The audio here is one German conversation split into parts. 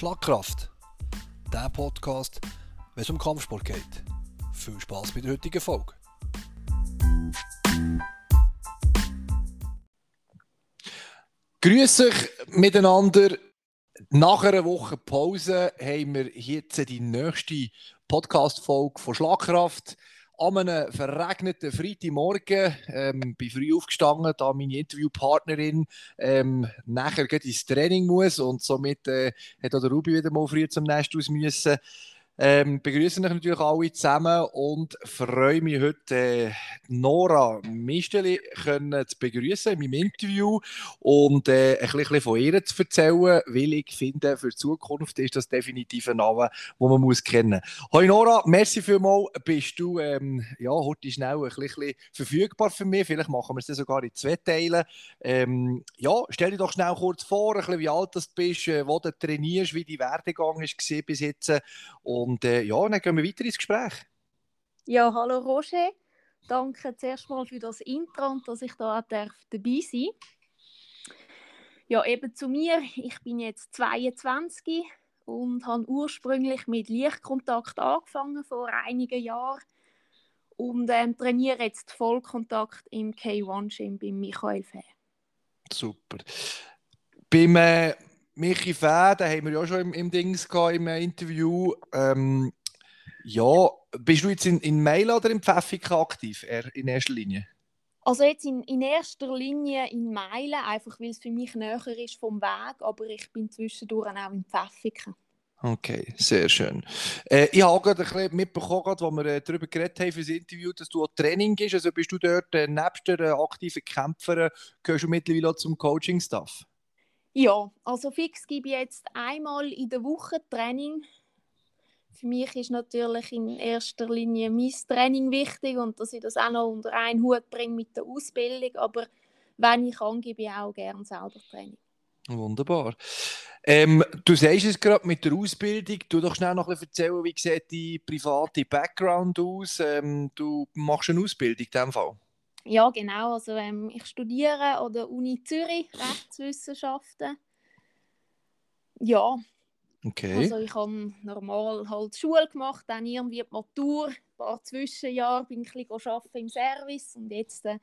Schlagkraft. Der Podcast, wenn es um Kampfsport geht. Viel Spaß bei der heutigen Folge. Grüß euch miteinander. Nach einer Woche Pause haben wir jetzt die nächste Podcast-Folge von Schlagkraft an einem verregneten Freitagmorgen ähm, bin früh aufgestanden, da meine Interviewpartnerin ähm, nachher ins Training muss und somit äh, hat auch der Ruby wieder mal früh zum Nest aus müssen. Ähm, begrüße euch natürlich alle zusammen und freue mich heute, äh, Nora Misteli zu begrüßen in meinem Interview und äh, ein bisschen von ihr zu erzählen, weil ich finde, für die Zukunft ist das definitiv ein Name, den man muss kennen muss. Hoi Nora, merci vielmals. Bist du ähm, ja, heute schnell ein bisschen verfügbar für mich? Vielleicht machen wir es sogar in zwei Teilen. Ähm, ja, stell dir doch schnell kurz vor, ein bisschen, wie alt du bist, äh, wo du trainierst, wie dein Werdegang ist bis jetzt. Und und äh, ja, dann gehen wir weiter ins Gespräch. Ja, hallo Roger. Danke zuerst mal für das Intro und dass ich da darf dabei sein Ja, eben zu mir. Ich bin jetzt 22 und habe ursprünglich mit Lichtkontakt angefangen vor einigen Jahren und ähm, trainiere jetzt Vollkontakt im K1-Gym bei Michael Fäh. Super. Beim äh, Michi Fäh, den haben wir ja schon im, im Dings gehabt, im Interview. Ähm, ja, bist du jetzt in, in Mail oder in Pfäffika aktiv, in erster Linie? Also jetzt in, in erster Linie in Meilen, einfach weil es für mich näher ist vom Weg, aber ich bin zwischendurch auch in Pfäffiken. Okay, sehr schön. Äh, ich habe gerade ein bisschen mitbekommen, als wir äh, darüber geredet haben für das Interview, dass du auch Training gehst. Also bist du dort äh, nebst der äh, aktiven Kämpferin, gehörst du mittlerweile auch zum Coaching-Staff? Ja, also fix gebe ich jetzt einmal in der Woche Training. Für mich ist natürlich in erster Linie mein Training wichtig und dass ich das auch noch unter einen Hut bringe mit der Ausbildung. Aber wenn ich kann, gebe ich auch gerne selber Training. Wunderbar. Ähm, du sagst es gerade mit der Ausbildung. Du doch schnell noch ein bisschen erzählen, wie sieht dein private Background aus? Ähm, du machst eine Ausbildung in diesem Fall? Ja, genau. Also, ähm, ich studiere an der Uni Zürich Rechtswissenschaften. Ja. Okay. Also ich habe normal halt Schule gemacht, dann irgendwie die Matur, ein paar Zwischenjahre bin ich ein bisschen arbeiten im Service und jetzt äh,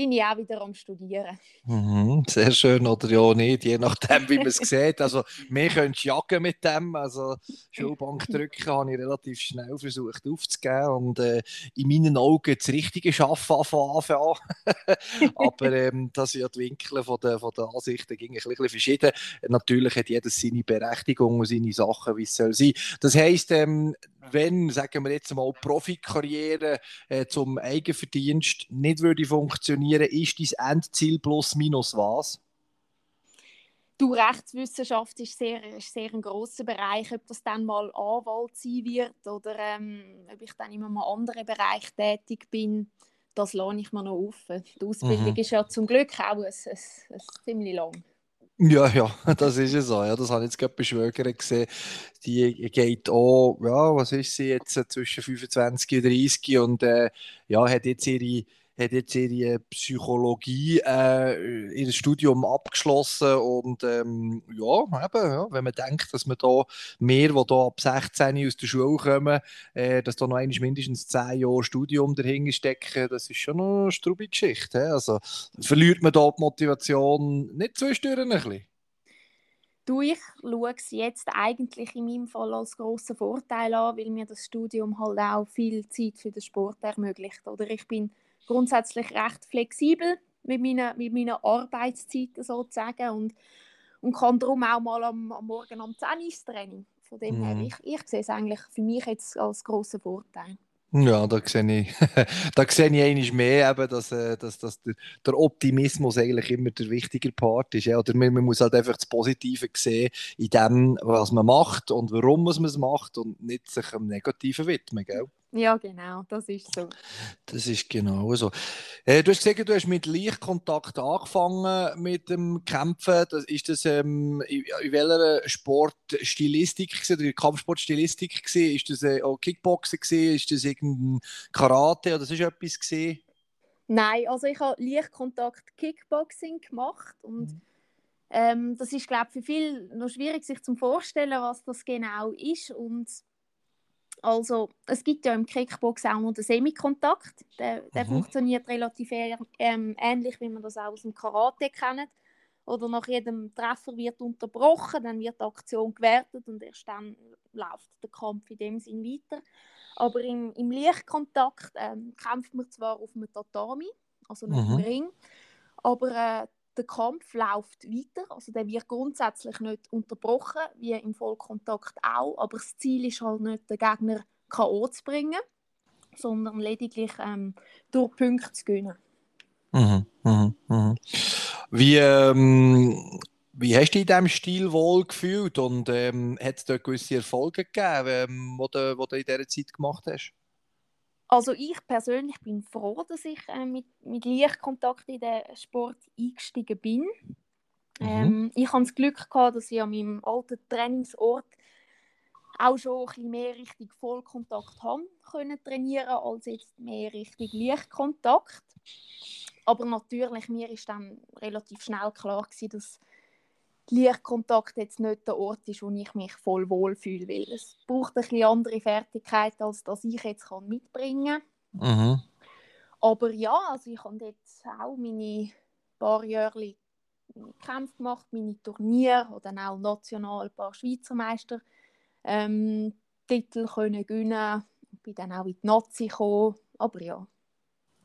bin ich auch wieder am Studieren. Mhm, sehr schön oder ja nicht, je nachdem, wie man es sieht. Also, wir können jagen mit dem. Also, Schulbank drücken habe ich relativ schnell versucht aufzugeben und äh, in meinen Augen das richtige Schaffen anfangen. Aber ähm, das sind ja die Winkel von der, von der Ansichten ging ein bisschen verschieden. Natürlich hat jeder seine Berechtigung und seine Sachen, wie es soll sein. Das heisst, ähm, wenn, sagen wir jetzt mal, Profikarriere äh, zum Eigenverdienst nicht würde funktionieren, ist dein Endziel plus minus was? Du, Rechtswissenschaft ist sehr, ist sehr ein grosser Bereich. Ob das dann mal Anwalt sein wird oder ähm, ob ich dann in einem anderen Bereich tätig bin, das lasse ich mir noch offen. Die Ausbildung mhm. ist ja zum Glück auch ein, ein, ein ziemlich lang. Ja, ja, das ist es so. Ja, das habe ich jetzt gerade bei Schwögerin gesehen. Die geht auch, ja, was ist sie jetzt, zwischen 25 und 30 und äh, ja, hat jetzt ihre hat jetzt ihre Psychologie, äh, ihr Studium abgeschlossen und ähm, ja, eben, ja, wenn man denkt, dass man da mehr, die da ab 16 aus der Schule kommen, äh, dass da noch eigentlich mindestens 10 Jahre Studium dahinter stecken, das ist schon eine strube Geschichte. Also verliert man da die Motivation nicht zwischendurch ein bisschen? Du, ich schaue es jetzt eigentlich in meinem Fall als grossen Vorteil an, weil mir das Studium halt auch viel Zeit für den Sport ermöglicht. Oder ich bin grundsätzlich recht flexibel mit meinen, mit meinen Arbeitszeiten sozusagen und, und kann darum auch mal am, am Morgen am 10 Uhr Training. Von dem mhm. her, ich, ich sehe es eigentlich für mich jetzt als grossen Vorteil. Ja, da sehe ich, da sehe ich eigentlich mehr, eben, dass, äh, dass, dass der, der, Optimismus eigentlich immer der wichtige Part ist. Ja? Oder man, man, muss halt einfach das Positive sehen in dem, was man macht und warum man es macht und nicht sich am Negativen widmen. Gell? Ja, genau, das ist so. Das ist genau so. Äh, du hast gesagt, du hast mit Lichtkontakt angefangen mit dem Kämpfen. Das, ist das ähm, in, in welcher Sportstilistik oder Kampfsportstilistik gewesen? Ist das äh, auch Kickboxen gewesen? Ist das irgendein Karate oder ist etwas gewesen? Nein, also ich habe Lichtkontakt Kickboxing gemacht und mhm. Ähm, das ist, glaube ich, für viele noch schwierig, sich zu vorstellen, was das genau ist. Und also, es gibt ja im Kickbox auch noch den Semikontakt. Der, der mhm. funktioniert relativ ähm, ähnlich, wie man das auch aus dem Karate kennt. Oder nach jedem Treffer wird unterbrochen, dann wird die Aktion gewertet und erst dann läuft der Kampf in dem Sinn weiter. Aber im, im Lichtkontakt ähm, kämpft man zwar auf einem Tatami, also nicht mhm. Ring, aber äh, der Kampf läuft weiter. Also der wird grundsätzlich nicht unterbrochen, wie im Vollkontakt auch. Aber das Ziel ist halt nicht, den Gegner K.O. zu bringen, sondern lediglich ähm, durch Punkte zu gewinnen. Mhm, mh, mh. Wie, ähm, wie hast du dich in diesem Stil wohl gefühlt und ähm, hat es dort gewisse Erfolge gegeben, ähm, die du, du in dieser Zeit gemacht hast? Also ich persönlich bin froh, dass ich äh, mit, mit Lichtkontakt in den Sport eingestiegen bin. Mhm. Ähm, ich hatte das Glück, gehabt, dass ich an meinem alten Trainingsort auch schon ein bisschen mehr Richtung Vollkontakt haben können trainieren, als jetzt mehr Richtung Lichtkontakt. Aber natürlich, mir ist dann relativ schnell klar gewesen, dass Lichtkontakt jetzt nicht der Ort ist, wo ich mich voll wohl fühle, weil es braucht ein bisschen andere Fertigkeiten, als das ich jetzt kann mitbringen kann. Mhm. Aber ja, also ich habe jetzt auch meine paar Jahre meine Kämpfe gemacht, meine Turniere oder auch national ein paar Schweizer Meister ähm, Titel können gewinnen. Ich bin dann auch in die Nazi gekommen. Aber ja,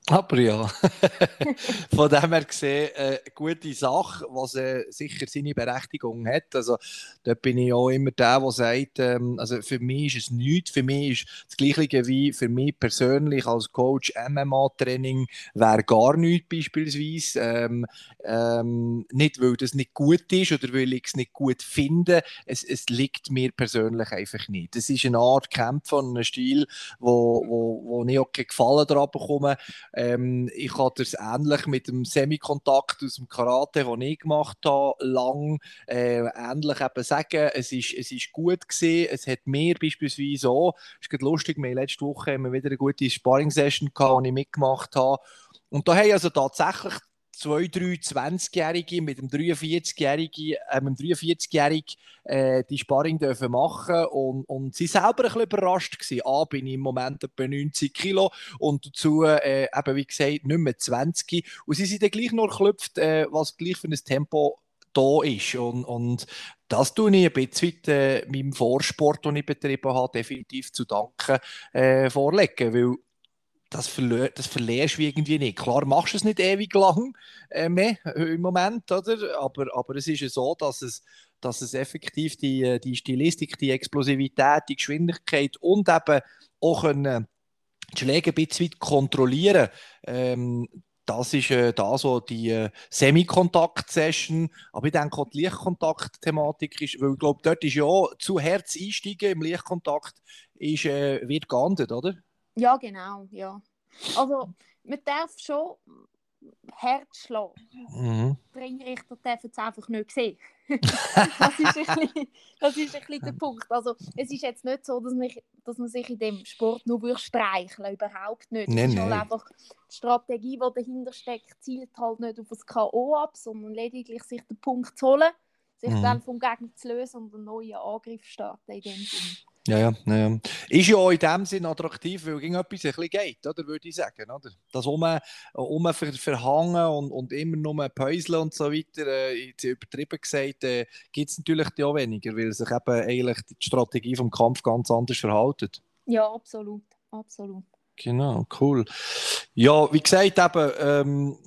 aber ja, von dem her gesehen, eine äh, gute Sache, was äh, sicher seine Berechtigung hat. Also, dort bin ich auch immer der, der sagt, ähm, also für mich ist es nichts. Für mich ist das Gleiche wie für mich persönlich als Coach MMA-Training wäre gar nichts beispielsweise. Ähm, ähm, nicht, weil das nicht gut ist oder weil ich es nicht gut finde. Es, es liegt mir persönlich einfach nicht. Es ist eine Art Kämpfen ein Stil, wo, wo, wo ich auch Gefallen daran bekomme ähm, ich hatte es ähnlich mit dem Semikontakt aus dem Karate, den ich gemacht habe, lang äh, ähnlich eben sagen. Es ist, es ist gut gesehen. Es hat mir beispielsweise auch, es ist lustig, wir letzte Woche haben wir wieder eine gute Sparring-Session gehabt, die ich mitgemacht habe. Und da haben also tatsächlich zwei, drei 20-Jährige mit einem 43-Jährigen äh, 43 äh, die Sparring dürfen machen und, und sie selber ein bisschen überrascht gewesen. A, bin ich im Moment etwa 90 Kilo und dazu äh, eben, wie gesagt, nicht mehr 20 und sie sind dann gleich noch geklüpft, äh, was gleich für ein Tempo da ist. Und, und das tue ich ein bisschen äh, meinem Vorsport, den ich betrieben habe, definitiv zu danken äh, vorlegen, weil das, das verlierst du irgendwie nicht. Klar machst du es nicht ewig lang äh, mehr im Moment, oder? Aber, aber es ist ja so, dass es, dass es effektiv die, äh, die Stilistik, die Explosivität, die Geschwindigkeit und eben auch können die Schläge ein bisschen kontrollieren ähm, das ist äh, da so die äh, Semikontakt-Session. Aber ich denke auch die Lichtkontakt-Thematik ist, weil ich glaube, dort ist ja zu Herz einsteigen im Lichtkontakt ist, äh, wird geahndet, oder? Ja, genau, ja. Also, man darf schon Herz schlagen. Mhm. Die Ringrichter dürfen es einfach nicht sehen. das, ist ein bisschen, das ist ein bisschen der Punkt. Also, es ist jetzt nicht so, dass, mich, dass man sich in dem Sport nur streicheln überhaupt nicht. Nee, es ist halt einfach die Strategie, die dahinter steckt, zielt halt nicht auf das K.O. ab, sondern lediglich sich den Punkt zu holen, sich mhm. dann vom Gegner zu lösen und einen neuen Angriff starten in dem Sinne. Ja, ja, ja. Ist ja auch in dem Sinne attraktiv, weil irgendetwas ein bisschen geht, oder, würde ich sagen. Oder? Das um, um ver, verhangen und, und immer nur Päuseln und so weiter, äh, übertrieben gesagt, äh, gibt es natürlich auch weniger, weil sich eben eigentlich die Strategie vom Kampf ganz anders verhaltet. Ja, absolut, absolut. Genau, cool. Ja, wie gesagt, eben, ähm,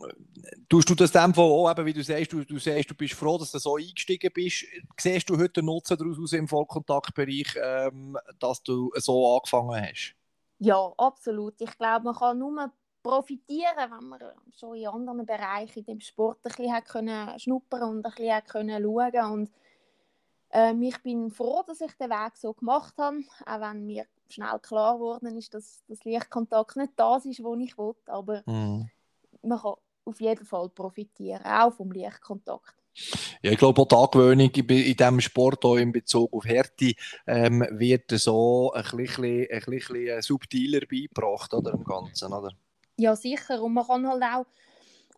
tust du das dem auch, eben, wie du sagst, du, du sagst, du bist froh, dass du so eingestiegen bist. Siehst du heute Nutzen daraus im Vollkontaktbereich, ähm, dass du so angefangen hast? Ja, absolut. Ich glaube, man kann nur profitieren, wenn man schon in anderen Bereichen in dem Sport ein bisschen können schnuppern und ein bisschen können schauen und ähm, ich bin froh, dass ich den Weg so gemacht habe, auch wenn mir schnell klar geworden ist, dass das Lichtkontakt nicht das ist, was ich will, aber mhm. man kann auf jeden Fall profitieren, auch vom Lichtkontakt. Ja, ich glaube, auch die Angewöhnung in diesem Sport, auch in Bezug auf Härte, ähm, wird so ein bisschen, ein bisschen subtiler beigebracht, oder, im Ganzen, oder? Ja, sicher. Und man kann halt auch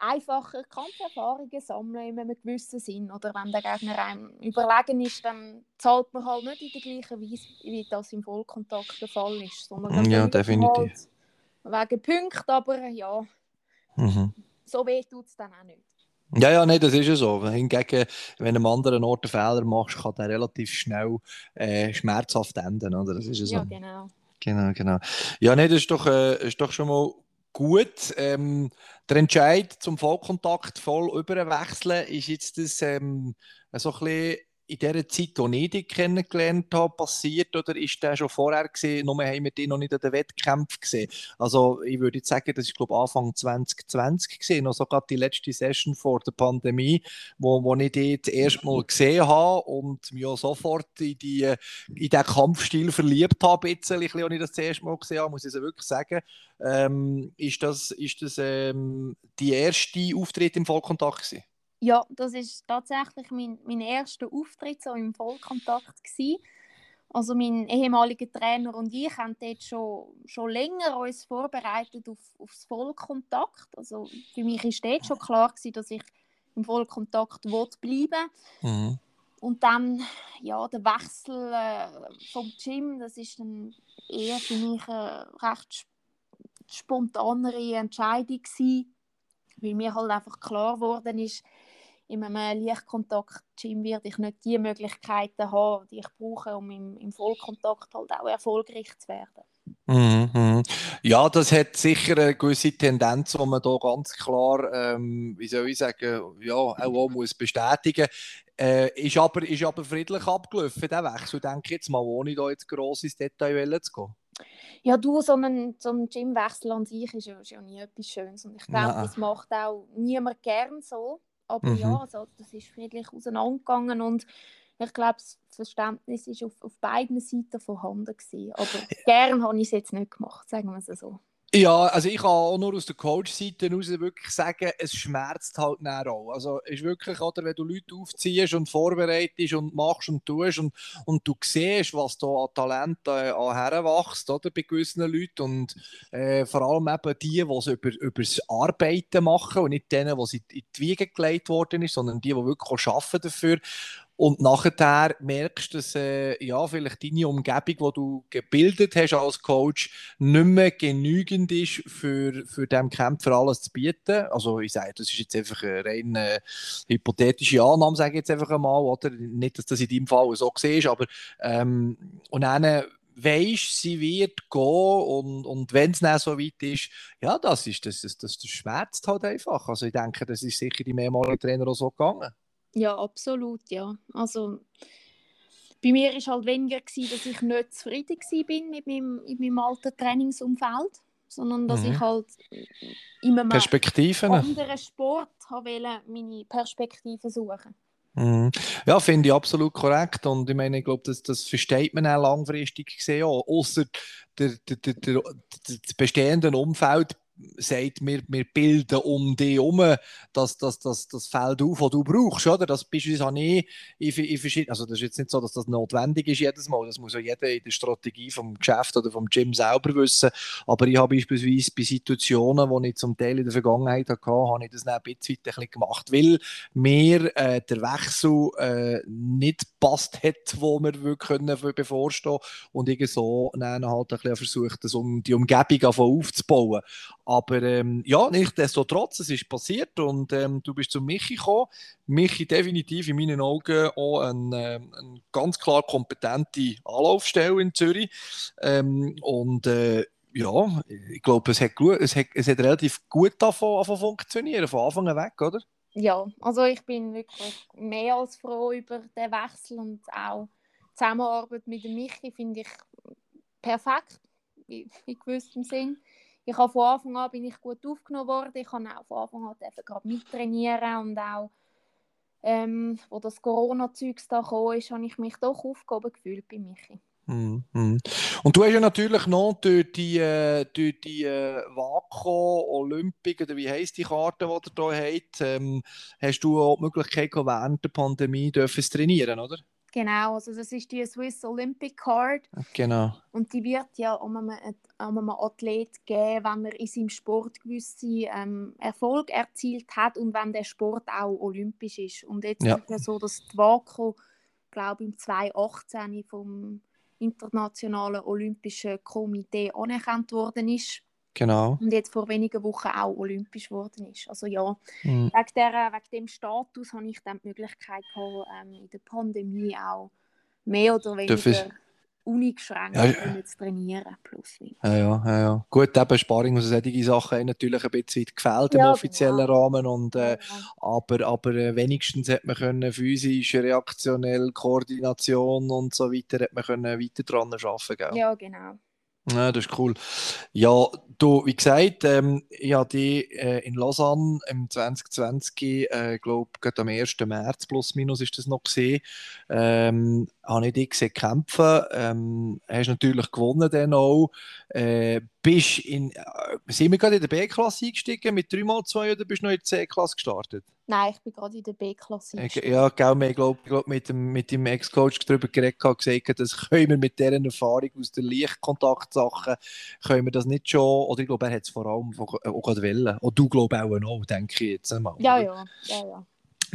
einfacher Kampferfahrungen sammeln in einem gewissen Sinn. Oder wenn der Gegner einem überlegen ist, dann zahlt man halt nicht in der gleichen Weise, wie das im Vollkontakt der Fall ist. Sondern ja, definitiv. Halt wegen Punkten, aber ja, mhm. so weh tut es dann auch nicht. Ja, ja, nein, das ist ja so. Hingegen, wenn du am anderen Ort einen Fehler machst, kann der relativ schnell äh, schmerzhaft enden, oder? Das ist ja so. Ja, genau. Genau, genau. Ja, nein, das ist doch, äh, ist doch schon mal gut. Ähm, der Entscheid zum Vollkontakt voll überwechseln ist jetzt das ähm, so ein bisschen in der Zeit, als ich dich kennengelernt habe, passiert oder ist der schon vorher gesehen? Nur haben wir dich noch nicht an den Wettkämpfen gesehen. Also ich würde sagen, das ist glaube Anfang 2020 gesehen, noch sogar die letzte Session vor der Pandemie, wo, wo ich dich das erste Mal gesehen habe und mich auch sofort in, die, in den Kampfstil verliebt habe, bisschen, als ich das, das erste Mal gesehen habe, muss ich es wirklich sagen. Ähm, ist das, ist das ähm, die erste Auftritt im Vollkontakt gewesen? Ja, das ist tatsächlich mein, mein erster Auftritt so im Vollkontakt gewesen. Also mein ehemaliger Trainer und ich haben dort schon, schon länger uns vorbereitet auf, auf Vollkontakt. Also für mich war dort schon klar gewesen, dass ich im Vollkontakt bleiben mhm. Und dann, ja, der Wechsel äh, vom Gym, das ist dann eher für mich eine recht spontanere Entscheidung gewesen, weil mir halt einfach klar geworden ist, in einem Lichtkontakt-Gym werde ich nicht die Möglichkeiten haben, die ich brauche, um im, im Vollkontakt halt auch erfolgreich zu werden. Mhm, mhm. Ja, das hat sicher eine gewisse Tendenz, die man da ganz klar, ähm, wie soll ich sagen, ja, auch, auch muss bestätigen äh, ist, aber, ist aber friedlich abgelaufen, der Wechsel, denke ich jetzt mal, ohne da jetzt gross ins Detail zu gehen. Ja, du, so ein, so ein Gymwechsel an sich ist ja, ist ja nie etwas Schönes. Und ich glaube, das macht auch niemand gern so. Aber mhm. ja, also, das ist friedlich auseinandergegangen und ich glaube, das Verständnis ist auf, auf beiden Seiten vorhanden gewesen. Aber gern habe ich es jetzt nicht gemacht, sagen wir es so. Ja, also ich kann auch nur aus der Coach-Seite heraus wirklich sagen, es schmerzt halt näher auch. Also es ist wirklich, oder, wenn du Leute aufziehst und vorbereitest und machst und tust und, und du siehst, was da an Talent äh, an heranwächst, oder, bei gewissen Leuten und äh, vor allem eben die, die es über, über das Arbeiten machen und nicht denen, die in die Wiege gelegt worden ist, sondern die, die wirklich auch arbeiten dafür und nachher merkst du, dass äh, ja, vielleicht deine Umgebung, die du gebildet hast als Coach, nicht mehr genügend ist, für, für dem Kämpfer alles zu bieten. Also ich sage, das ist jetzt einfach eine rein äh, hypothetische Annahme, sage ich jetzt einfach einmal. Oder? Nicht, dass das in deinem Fall so ist, aber ähm, und dann weisst, sie wird gehen und, und wenn es dann so weit ist, ja, das ist das, das, das schmerzt halt einfach. Also ich denke, das ist sicher die mehrmaligen Trainer auch so gegangen. Ja, absolut, ja. Also bei mir war halt weniger, gewesen, dass ich nicht zufrieden bin mit meinem, meinem alten Trainingsumfeld, sondern dass mhm. ich halt in einem Perspektiven. anderen Sport wollte meine Perspektiven suchen. Mhm. Ja, finde ich absolut korrekt. Und ich meine, ich glaube, das, das versteht man auch langfristig gesehen. Außer der, der, der, der, das bestehende Umfeld sagt, wir, wir bilden um dich herum das, das, das, das Feld auf, das du brauchst. Oder? Das beispielsweise ich in, also das ist jetzt nicht so, dass das notwendig ist jedes Mal, das muss ja jeder in der Strategie vom Geschäft oder vom Gym selber wissen, aber ich habe beispielsweise bei Situationen, wo ich zum Teil in der Vergangenheit hatte, habe ich das dann ein bisschen, bisschen gemacht, weil mir äh, der Wechsel äh, nicht passt hat, wo wir können bevorstehen und ich so dann halt ein bisschen versucht, das um die Umgebung aufzubauen. Aber ähm, ja, nichtsdestotrotz, es ist passiert und ähm, du bist zu Michi gekommen. Michi definitiv in meinen Augen auch eine, ähm, eine ganz klar kompetente Anlaufstelle in Zürich. Ähm, und äh, ja, ich glaube, es hat, es, hat, es hat relativ gut davon, davon funktionieren, von Anfang an weg, oder? Ja, also ich bin wirklich mehr als froh über den Wechsel und auch die Zusammenarbeit mit Michi finde ich perfekt, in, in gewissem Sinn ich habe von Anfang an bin ich gut aufgenommen worden. Ich habe auch von Anfang an gerade mittrainieren und auch ähm, wo das Corona-Zeugs da kam, ist, habe ich mich doch aufgehoben gefühlt bei Michi. Mm, mm. Und du hast ja natürlich noch durch die, äh, durch die äh, Vaco Olympic, oder wie heisst die Karte, die ihr hier habt, ähm, hast du auch die Möglichkeit während der Pandemie zu trainieren, oder? Genau, also das ist die Swiss Olympic Card. Genau. Und die wird ja um einem, um einem Athlet geben, wenn er in seinem Sport gewisse ähm, Erfolg erzielt hat und wenn der Sport auch olympisch ist. Und jetzt Ja. ist es ja so, dass die WACO, glaube ich, im 2018 vom Internationalen Olympischen Komitee anerkannt worden ist Genau. und jetzt vor wenigen Wochen auch olympisch geworden ist. Also ja, Mhm. wegen, der, wegen dem Status habe ich dann die Möglichkeit gehabt, ähm, in der Pandemie auch mehr oder weniger uneingeschränkt Ja, ja. können zu trainieren. Plus. Ja, ja, ja, ja. Gut, eben Sparring und solche Sachen haben natürlich ein bisschen gefehlt im Ja, offiziellen genau. Rahmen. Und, äh, Ja, aber aber äh, wenigstens hat man können physisch, reaktionell, Koordination und so weiter, hat man können weiter dran arbeiten gell? ja, genau. Ja, das ist cool. Ja, du, wie gesagt, ähm, ich habe die äh, in Lausanne im 2020, äh, glaube am 1. März plus minus ist das noch gesehen, ähm, habe ich dich gesehen kämpfen. Ähm, hast natürlich gewonnen dann auch. Äh, bist in, äh, sind wir gerade in der B-Klasse eingestiegen mit 3x2 oder bist du noch in der C-Klasse gestartet? Nein, ich bin gerade in der B-Klasse. Eingestiegen. ja, gell, wir glaub, glaub, mit dem, mit dem Ex-Coach darüber geredet und gesagt, das können wir mit dieser Erfahrung aus der Lichtkontaktsachen, können wir das nicht schon, oder ich glaube, er hat es vor allem auch, auch gerade wollen. Und du glaubst auch noch, denke ich jetzt einmal. Ja, ja, ja, ja.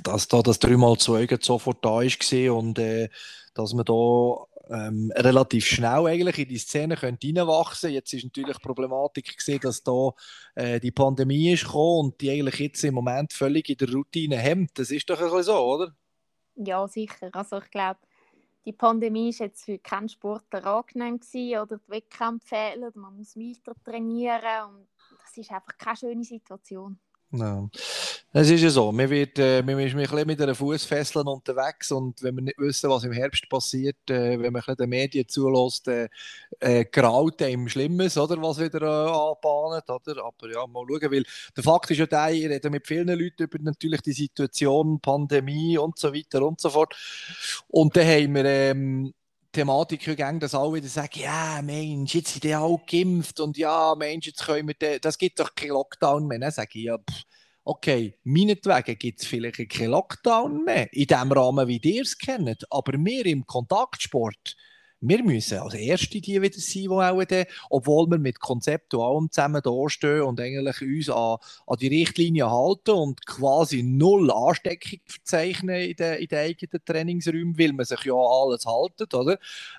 Dass da das 3x2 gerade sofort da war und äh, dass man da ähm, relativ schnell eigentlich in die Szene könnte reinwachsen Jetzt ist natürlich die Problematik gesehen, dass da äh, die Pandemie ist gekommen und die eigentlich jetzt im Moment völlig in der Routine hemmt. Das ist doch ein bisschen so, oder? Ja, sicher. Also ich glaube, die Pandemie ist jetzt für keinen Sportler angenehm gewesen, oder die Wettkämpfe fehlen, man muss weiter trainieren und das ist einfach keine schöne Situation. Es ist ja so, man, wird, äh, ist ein bisschen mit einer Fußfessel unterwegs und wenn wir nicht wissen, was im Herbst passiert, äh, wenn man den Medien zulässt, äh, äh, graut einem Schlimmes, oder, was wieder äh, anbahnt, oder? Aber ja, mal schauen, weil der Fakt ist ja der, ich rede mit vielen Leuten über natürlich die Situation, Pandemie und so weiter und so fort. Und dann haben wir ähm, Thematik gegangen, dass alle wieder sagen, ja, Mensch, jetzt sind die alle geimpft und ja, Mensch, jetzt können wir, den, das gibt doch keinen Lockdown mehr. Dann sage ich, ja, pff, okay, meinetwegen gibt es vielleicht keinen Lockdown mehr, in dem Rahmen, wie ihr es kennt, aber wir im Kontaktsport, wir müssen als Erste die wieder sein, die auch dann, obwohl wir mit Konzept und allem zusammen da stehen und eigentlich uns an, an die Richtlinie halten und quasi null Ansteckung verzeichnen in den, in den eigenen Trainingsräumen, weil man sich ja alles halten, oder?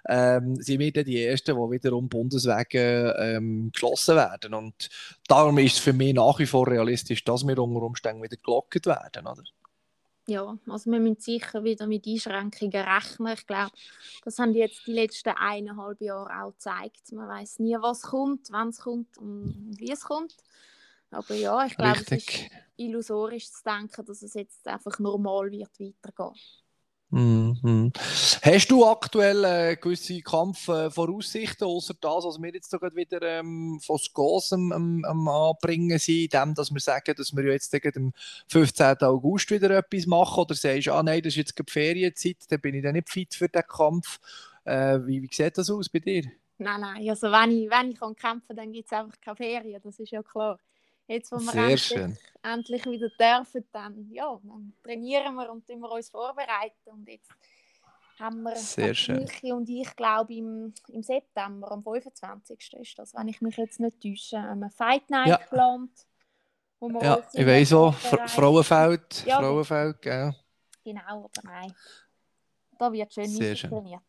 Ähm, sind wir dann die Ersten, die wiederum Bundeswege ähm, geschlossen werden. Und darum ist es für mich nach wie vor realistisch, dass wir unter Umständen wieder gelockt werden, oder? Ja, also wir müssen sicher wieder mit Einschränkungen rechnen. Ich glaube, das haben jetzt die letzten eineinhalb Jahre auch gezeigt. Man weiß nie, was kommt, wann es kommt und wie es kommt. Aber ja, ich glaube, es ist illusorisch zu denken, dass es jetzt einfach normal wird weitergehen. Mhm. Hast du aktuell äh, gewisse Kampfvoraussichten, außer das, was wir jetzt gerade wieder ähm, von Skos am, am, Anbringen sind, dem, dass wir sagen, dass wir jetzt gegen am 15. August wieder etwas machen, oder sagst du, ah nein, das ist jetzt gerade Ferienzeit, dann bin ich dann nicht fit für den Kampf. Äh, wie, wie sieht das aus bei dir? Nein, nein, also wenn ich, wenn ich kann kämpfen kann, dann gibt es einfach keine Ferien, das ist ja klar. Jetzt, wo wir Sehr endlich, schön. endlich wieder dürfen, dann, ja, dann trainieren wir und wir uns vorbereiten. Und jetzt haben wir, Sehr schön. Und ich glaube im, im September, am 25. ist das, wenn ich mich jetzt nicht täusche, eine Fight Night Ja. geplant. Wo wir Ja, ich weiß auch, Fra Frauenfeld, Ja, Frauenfeld, gell? Genau, aber nein. Da wird schön schön. trainiert.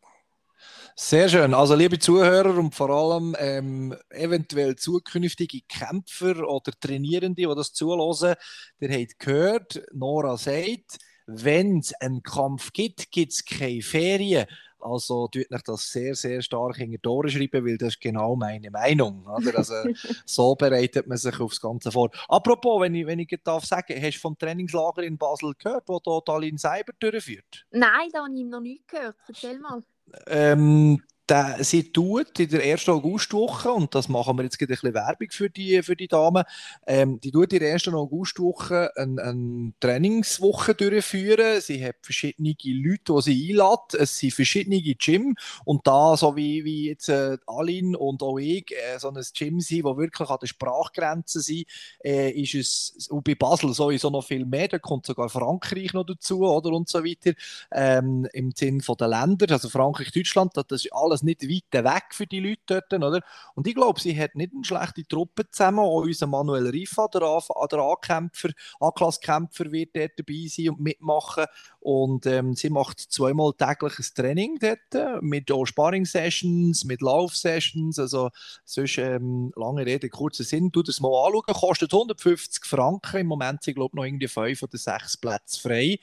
Sehr schön. Also, liebe Zuhörer und vor allem ähm, eventuell zukünftige Kämpfer oder Trainierende, die das zulassen, ihr habt gehört, Nora sagt, wenn es einen Kampf gibt, gibt es keine Ferien. Also tut euch das sehr, sehr stark hinter die Ohren schreiben, weil das ist genau meine Meinung. Oder? Also, so bereitet man sich aufs Ganze vor. Apropos, wenn ich, wenn ich darf sagen, hast du vom Trainingslager in Basel gehört, wo da Talin Cyber durchführt? Nein, da habe ich noch nicht gehört. Erzähl mal. Ähm, der, sie tut in der ersten Augustwoche, und das machen wir jetzt ein bisschen Werbung für die, für die Damen, ähm, die tut in der ersten Augustwoche eine, eine Trainingswoche durchführen. Sie hat verschiedene Leute, die sie einlädt. Es sind verschiedene Gym und da, so wie, wie jetzt äh, Aline und auch ich, äh, so ein Gym sind, wo wirklich an der Sprachgrenze sind, äh, ist es und bei Basel sowieso noch viel mehr. Da kommt sogar Frankreich noch dazu oder und so weiter. Ähm, Im Sinn der Länder, also Frankreich, Deutschland, das ist alles nicht weit weg für die Leute dort. Oder? Und ich glaube, sie hat nicht eine schlechte Truppe zusammen. Auch unser Manuel Rifa, der, A-Kämpfer, A-Klasskämpfer, wird dort dabei sein und mitmachen. Und ähm, sie macht zweimal täglich ein Training dort, mit auch Sparring-Sessions, mit Lauf-Sessions. Also, sonst ähm, lange Rede, kurzer Sinn. Du das mal anschauen. Kostet 150 Franken. Im Moment sind, glaube ich, noch irgendwie fünf oder sechs Plätze frei.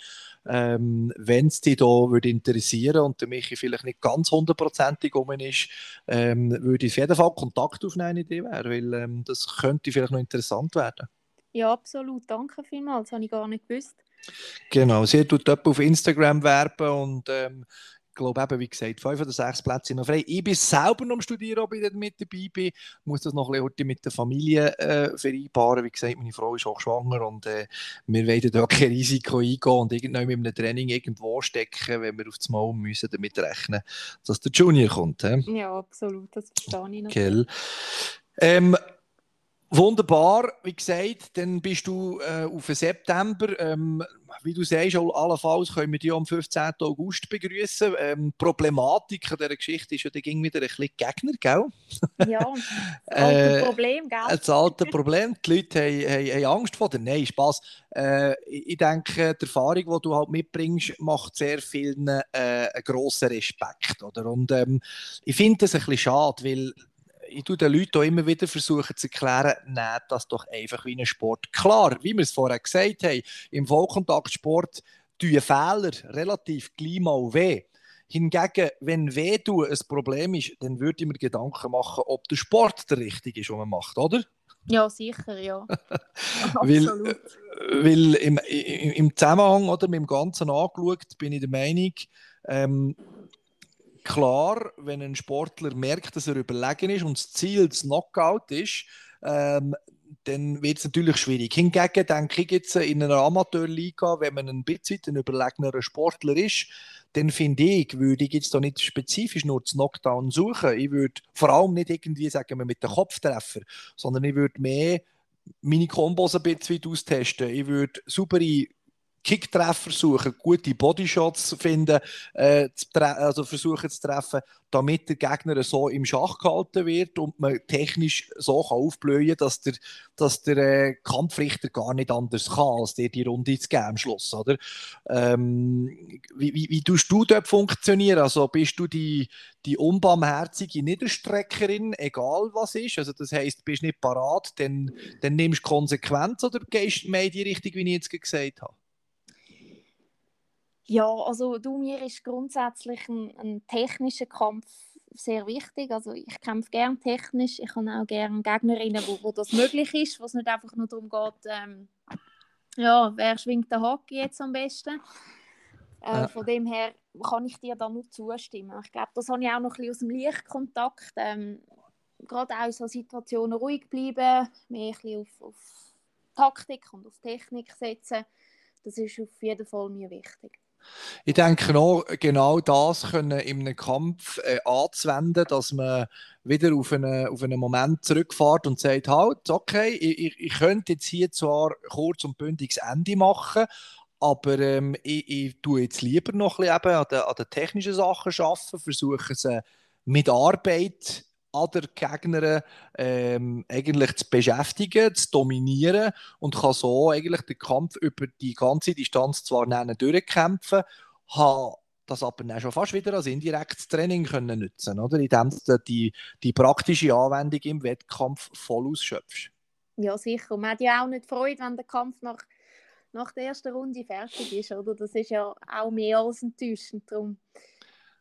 Ähm, Wenn es dich da würde interessieren und der Michi vielleicht nicht ganz hundertprozentig um ist, ähm, würde ich auf jeden Fall Kontakt aufnehmen, Idee wäre, weil ähm, das könnte vielleicht noch interessant werden. Ja, absolut. Danke vielmals. Das habe ich gar nicht gewusst. Genau, sie tut auf Instagram werben und ähm, glaube eben, wie gesagt, fünf oder sechs Plätze sind noch frei. Ich bin selber noch am Studieren, ob ich mit dabei bin. Ich muss das noch ein bisschen mit der Familie äh, vereinbaren. Wie gesagt, meine Frau ist auch schwanger und äh, wir wollen da kein Risiko eingehen und irgendwann mit einem Training irgendwo stecken, wenn wir auf das Mal müssen damit rechnen, dass der Junior kommt. Äh? Ja, absolut, das verstehe ich noch. Ähm, Wunderbar, wie gesagt, dann bist du äh, auf September. Ähm, wie du sagst, allenfalls können wir dich am 15. August begrüßen. Ähm, Problematik an dieser Geschichte ist ja, da ging wieder ein bisschen Gegner, gell? Ja, das alte äh, Problem, gell? Das alte Problem. Die Leute haben, haben, haben Angst vor dir. Nein, Spaß. Äh, ich denke, die Erfahrung, die du halt mitbringst, macht sehr vielen äh, einen grossen Respekt. Oder? Und ähm, ich finde das ein bisschen schade, weil ich tue den Leuten auch immer wieder versuchen zu erklären, nehmt das doch einfach wie ein Sport. Klar, wie wir es vorher gesagt haben, im Vollkontaktsport tun Fehler relativ gleich mal weh. Hingegen, wenn weh tun ein Problem ist, dann würde ich mir Gedanken machen, ob der Sport der richtige ist, was man macht, oder? Ja, sicher, ja. weil, weil im, im, im Zusammenhang oder mit dem Ganzen angeschaut, bin ich der Meinung, ähm, klar, wenn ein Sportler merkt, dass er überlegen ist und das Ziel das Knockout ist, ähm, dann wird es natürlich schwierig. Hingegen denke ich jetzt in einer Amateurliga, wenn man ein bisschen ein überlegener Sportler ist, dann finde ich, würde ich jetzt da nicht spezifisch nur das Knockdown suchen. Ich würde vor allem nicht irgendwie, sagen wir, mit dem Kopftreffer, sondern ich würde mehr meine Kombos ein bisschen austesten. Ich würde saubere Kicktreffer suchen, gute Bodyshots finden, äh, also versuchen zu treffen, damit der Gegner so im Schach gehalten wird und man technisch so kann aufblühen kann, dass der, dass der äh, Kampfrichter gar nicht anders kann, als dir die Runde zu geben am Schluss. Oder? Ähm, wie, wie, wie tust du dort funktionieren? Also bist du die, die unbarmherzige Niederstreckerin, egal was ist? Also das heisst, bist nicht parat, dann, dann nimmst du Konsequenz oder gehst mehr in die Richtung, wie ich jetzt gesagt habe? Ja, also du, mir ist grundsätzlich ein, ein technischer Kampf sehr wichtig. Also ich kämpfe gerne technisch. Ich habe auch gerne Gegnerinnen, wo, wo das möglich ist, wo es nicht einfach nur darum geht, ähm, ja, wer schwingt den Hockey jetzt am besten. Äh, ja. Von dem her kann ich dir da nur zustimmen. Ich glaube, das habe ich auch noch ein bisschen aus dem Lichtkontakt. Ähm, gerade auch in so Situationen ruhig bleiben, mehr ein bisschen auf, auf Taktik und auf Technik setzen. Das ist auf jeden Fall mir wichtig. Ich denke auch, genau das können in einem Kampf äh, anzuwenden, dass man wieder auf einen, auf einen Moment zurückfährt und sagt, halt, okay, ich, ich könnte jetzt hier zwar kurz und bündiges Ende machen, aber ähm, ich, ich tue jetzt lieber noch ein bisschen an den, an den technischen Sachen arbeiten, versuche sie mit Arbeit an der Gegner ähm, eigentlich zu beschäftigen, zu dominieren und kann so eigentlich den Kampf über die ganze Distanz zwar nennen durchkämpfen, habe das aber dann schon fast wieder als indirektes Training können nutzen, oder? Indem du die, die praktische Anwendung im Wettkampf voll ausschöpfst. Ja, sicher. Und man hat ja auch nicht Freude, wenn der Kampf nach, nach der ersten Runde fertig ist, oder? Das ist ja auch mehr als enttäuschend. Darum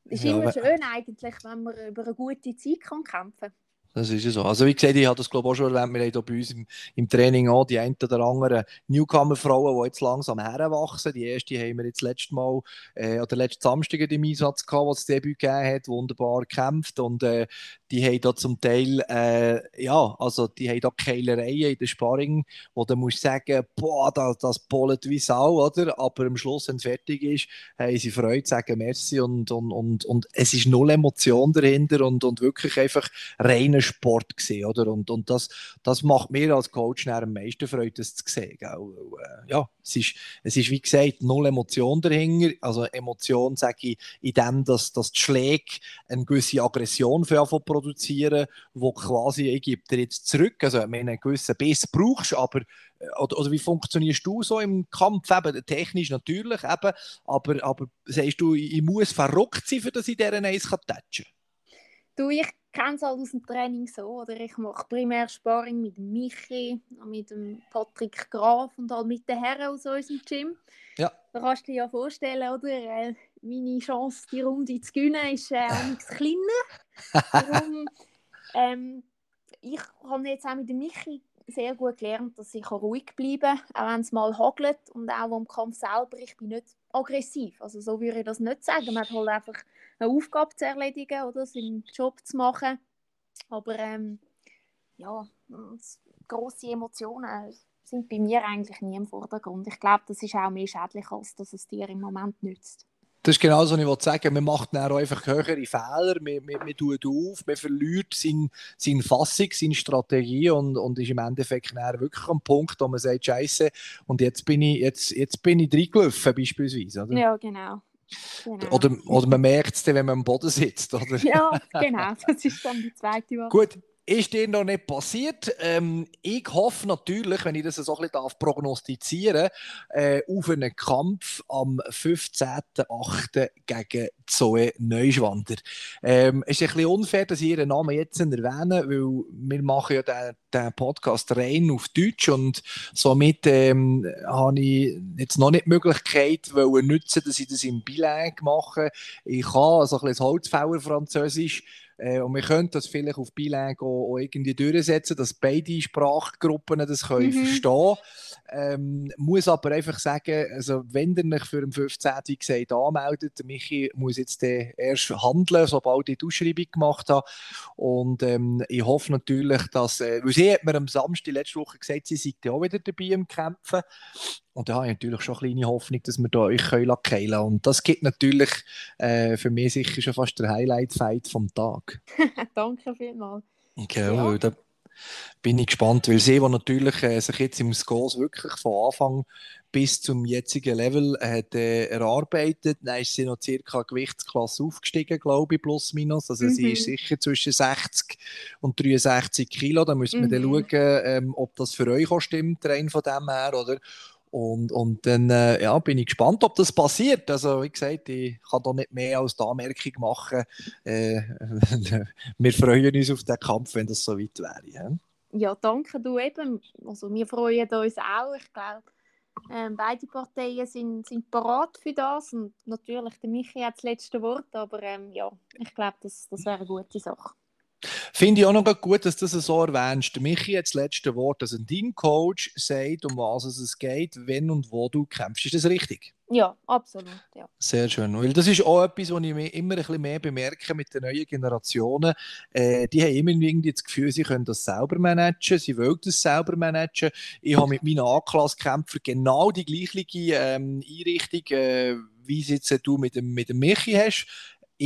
ist ja, immer schön eigentlich, wenn man über eine gute Zeit kann kämpfen kann. das ist so. Also wie gesagt, ich habe das glaube auch schon erwähnt, wir haben hier bei uns im, im Training auch die ein oder anderen Newcomer-Frauen, die jetzt langsam heranwachsen. Die erste haben wir jetzt letztes Mal, äh, oder letzten Samstag im Einsatz gehabt, was das Debüt gegeben hat, wunderbar gekämpft und äh, die haben da zum Teil, äh, ja, also die haben da Keilereien in der Sparring, wo du musst sagen, boah, das, das bollet wie Sau, oder? Aber am Schluss, wenn es fertig ist, haben sie Freude, sagen Merci und, und, und, und es ist null Emotion dahinter und, und wirklich einfach reiner Sport gesehen, oder? Und, und das, das macht mir als Coach am meisten Freude, das zu sehen. Gell? Äh, ja, es ist, es ist wie gesagt null Emotion dahinter. Also Emotion sage ich in dem, dass, dass die Schläge eine gewisse Aggression für produzieren, wo quasi ich gebe dir jetzt zurück. Also wenn einen gewissen Biss brauchst, aber äh, oder, oder, wie funktionierst du so im Kampf? Eben, technisch natürlich, eben, aber, aber sagst du, ich muss verrückt sein, für dass ich deren eins kann touchen Du, ich kenne es halt aus dem Training so, oder ich mache primär Sparring mit Michi, mit dem Patrick Graf und halt mit den Herren aus unserem Gym. Ja. Da kannst du dir ja vorstellen, oder? Äh, meine Chance, die Runde zu gewinnen, ist äh, auch nichts kleiner. Darum, ähm, ich habe jetzt auch mit dem Michi sehr gut gelernt, dass ich ruhig bleiben kann, auch wenn es mal hagelt und auch im Kampf selber, ich bin nicht aggressiv. Also so würde ich das nicht sagen. Man hat halt einfach eine Aufgabe zu erledigen oder seinen Job zu machen. Aber ähm, ja, grosse Emotionen sind bei mir eigentlich nie im Vordergrund. Ich glaube, das ist auch mehr schädlich, als dass es dir im Moment nützt. Das ist genau das, was ich sagen Man macht dann einfach höhere Fehler, man, man, man tut auf, man verliert seine, seine Fassung, seine Strategie und, und ist im Endeffekt wirklich am Punkt, wo man sagt, Scheiße, und jetzt bin ich, jetzt, jetzt bin ich reingelaufen, beispielsweise. Oder? Ja, genau. Genau. Oder, oder man merkt es dann, wenn man am Boden sitzt. Oder? Ja, genau. Das ist dann die zweite Woche. Gut, ist dir noch nicht passiert. Ähm, ich hoffe natürlich, wenn ich das so ein bisschen prognostizieren darf, äh, auf einen Kampf am 15.08. gegen Zoe Neuschwander. Ähm, es ist ein bisschen unfair, dass ich ihren Namen jetzt erwähne, weil wir machen ja den, den Podcast rein auf Deutsch und somit ähm, habe ich jetzt noch nicht die Möglichkeit nutzen, dass ich das im Bilang mache. Ich kann also ein bisschen Holzfäller Französisch äh, und wir können das vielleicht auf auch, auch irgendwie durchsetzen, dass beide Sprachgruppen das können mhm. verstehen ähm, Muss aber einfach sagen, also wenn ihr euch für den 15. gesagt anmeldet, Michi muss jetzt erst handeln, sobald ich die Ausschreibung gemacht habe. Und ähm, ich hoffe natürlich, dass, äh, weil sie hat mir am Samstag letzte Woche gesagt, sie seid auch wieder dabei im Kämpfen. Und da habe ich natürlich schon eine kleine Hoffnung, dass wir da euch keilen können. Und das gibt natürlich äh, für mich sicher schon fast der Highlight-Fight vom Tag. Danke vielmals. Okay, ja. da bin ich gespannt, weil sie, die natürlich äh, sich jetzt im Skos wirklich von Anfang bis zum jetzigen Level hat, äh, erarbeitet. Dann ist sie noch circa Gewichtsklasse aufgestiegen, glaube ich, plus minus. Also mhm. sie ist sicher zwischen 60 und 63 Kilo. Da müssen wir mhm. dann schauen, ähm, ob das für euch auch stimmt, rein von dem her, oder? Und, und dann äh, ja, bin ich gespannt, ob das passiert. Also, wie gesagt, ich kann da nicht mehr als die Anmerkung machen. Äh, wir freuen uns auf den Kampf, wenn das so weit wäre. Ja, ja danke du eben. Also, wir freuen uns auch. Ich glaube, ähm, beide Parteien sind, sind parat für das. Und natürlich, der Michi hat das letzte Wort. Aber ähm, ja, ich glaube, das, das wäre eine gute Sache. Finde ich auch noch gut, dass du das so erwähnst. Michi hat das letzte Wort, dass ein Teamcoach sagt, um was es geht, wenn und wo du kämpfst. Ist das richtig? Ja, absolut. Ja. Sehr schön. Weil das ist auch etwas, was ich immer ein bisschen mehr bemerke mit den neuen Generationen. Äh, die haben immer irgendwie das Gefühl, sie können das selber managen, sie wollen das selber managen. Ich habe mit meinen A-Klass-Kämpfern genau die gleiche ähm, Einrichtung, äh, wie es jetzt du mit dem, mit dem Michi hast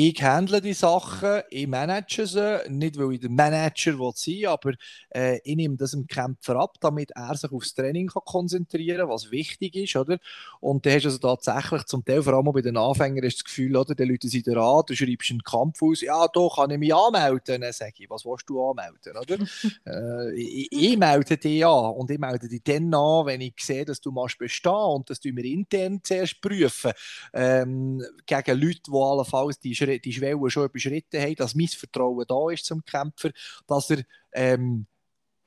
ich handle die Sachen, ich manage sie, nicht weil ich der Manager will sein aber äh, ich nehme das dem Kämpfer ab, damit er sich aufs Training kann konzentrieren kann, was wichtig ist, oder? Und dann hast du also tatsächlich zum Teil, vor allem bei den Anfängern, das Gefühl, oder, die Leute sind da du schreibst einen Kampf aus, ja, da kann ich mich anmelden, dann sage ich, was willst du anmelden, oder? äh, ich, ich, melde dich an und ich melde dich dann an, wenn ich sehe, dass du machst bestehen und dass du mir intern zuerst prüfen, ähm, gegen Leute, die allenfalls die die Schwelle schon überschritten haben, dass mein Vertrauen da ist zum Kämpfer, dass er ähm,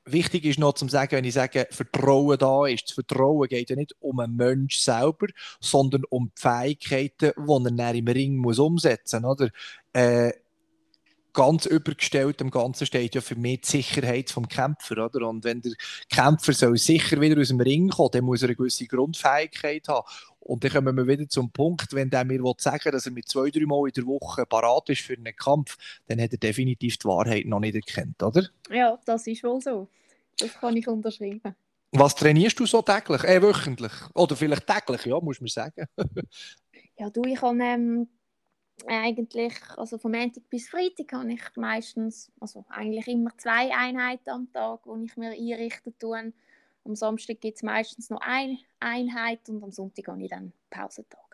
wichtig ist noch zu sagen, wenn ich sage, Vertrauen da ist. Das Vertrauen geht ja nicht um einen Mensch selber, sondern um die Fähigkeiten, die er im Ring muss umsetzen muss. Äh, ganz übergestellt dem Ganzen steht ja für mich die Sicherheit vom Kämpfer, oder? Und wenn der Kämpfer soll sicher wieder aus dem Ring kommen, dann muss er eine gewisse Grundfähigkeit haben. Und dann kommen wir wieder zum Punkt, wenn der mir sagen dass er mit zwei, drei Mal in der Woche parat ist für einen Kampf, dann hat er definitiv die Wahrheit noch nicht erkannt, oder? Ja, das ist wohl so. Das kann ich unterschreiben. Was trainierst du so täglich? Äh, wöchentlich? Oder vielleicht täglich, ja, muss man sagen. ja, du, ich habe ähm, eigentlich, also von Montag bis Freitag habe ich meistens, also eigentlich immer zwei Einheiten am Tag, die ich mir einrichten tue. Am Samstag gibt es meistens noch eine Einheit und am Sonntag habe ich dann Pausentag.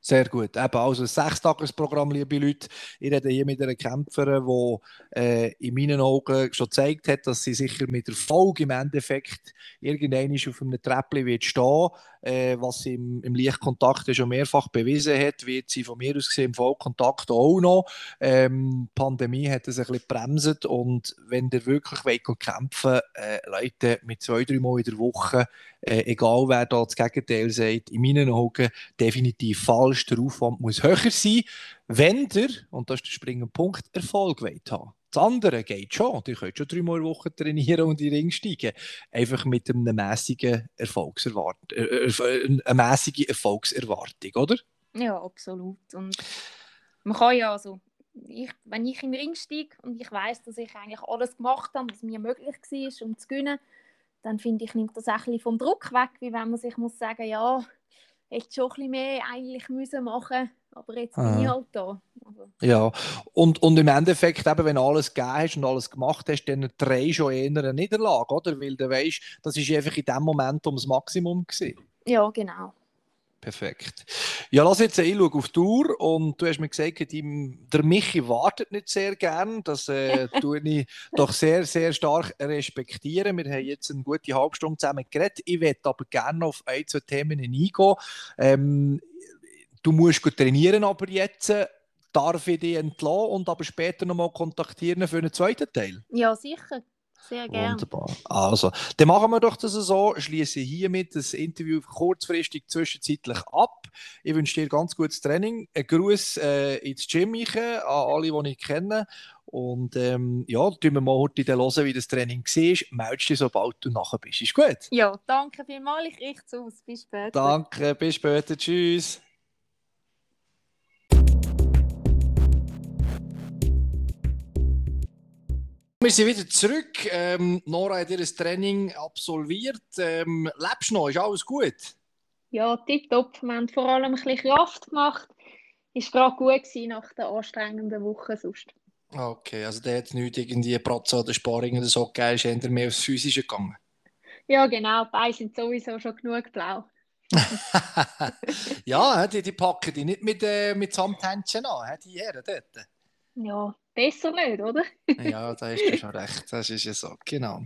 Sehr gut. Eben also ein Sechstagesprogramm, liebe Leute. Ich rede hier mit einer Kämpferin, die äh, in meinen Augen schon gezeigt hat, dass sie sicher mit Erfolg im Endeffekt irgendwann auf einem Treppchen wird stehen äh, was sie im, im Lichtkontakt schon mehrfach bewiesen hat, wird sie von mir aus gesehen im Vollkontakt auch noch. Ähm, Pandemie hat das ein bisschen bremset und wenn ihr wirklich wollt kämpfen äh, Leute, mit zwei, drei Mal in der Woche, äh, egal wer da das Gegenteil sagt, in meinen Augen definitiv falsch. Der Aufwand muss höher sein, wenn ihr, und das ist der springende Punkt, Erfolg wollt haben. Das andere geht schon. Ihr könnt schon dreimal Woche trainieren und in den Ring steigen. Einfach mit einer mäßigen Erfolgserwartung, äh, äh, eine mäßige Erfolgserwartung, oder? Ja, absolut. Und man kann ja also, ich, wenn ich den Ring steige und ich weiß, dass ich eigentlich alles gemacht habe, was mir möglich war, um zu gewinnen, dann finde ich, nimmt das auch ein vom Druck weg, wie wenn man sich muss sagen, ja, hätte schon ein bisschen mehr eigentlich müssen machen aber jetzt bin ich halt da. Also. Ja, und, und im Endeffekt, eben, wenn du alles gegeben hast und alles gemacht hast, dann drehst du eher eine Niederlage, oder? Weil du weißt, das ist einfach in dem Moment ums Maximum gewesen. Ja, genau. Perfekt. Ja, lass jetzt ich schaue auf die Tour und du hast mir gesagt, der Michi wartet nicht sehr gern. Das äh, tue ich doch sehr, sehr stark respektieren. Wir haben jetzt eine gute halbe Stunde zusammen geredet. Ich werde aber gerne auf ein, zwei Themen eingehen. Ähm, du musst trainieren, aber jetzt äh, darf ich dich entlassen und aber später nochmal kontaktieren für einen zweiten Teil. Ja, sicher. Sehr gerne. Wunderbar. Also, dann machen wir doch das so. Schließe hiermit das Interview kurzfristig zwischenzeitlich ab. Ich wünsche dir ganz gutes Training. Ein Gruß äh, ins Gym an alle, die ich kenne. Und ähm, ja, tun wir mal heute hören, wie das Training war. Meldest dich, sobald du nachher bist. Ist gut? Ja, danke vielmals. Ich richte es aus. Bis später. Danke, bis später. Tschüss. Wir sind wieder zurück. Ähm, Nora hat ihr Training absolviert. Ähm, lebst du noch? Ist alles gut? Ja, tipptopp. Wir haben vor allem ein bisschen Kraft gemacht. Ist gerade gut gewesen nach der anstrengenden Woche sonst. Okay, also der hat nicht irgendwie Pratze oder Sparring oder so gegeben, ist eher mehr aufs Physische gegangen? Ja, genau. Die Beine sind sowieso schon genug blau. ja, die, die packen die nicht mit, äh, mit Samthändchen an, die Herren dort. Ja, besser nicht, oder? ja, da hast du schon recht. Das ist ja so, genau.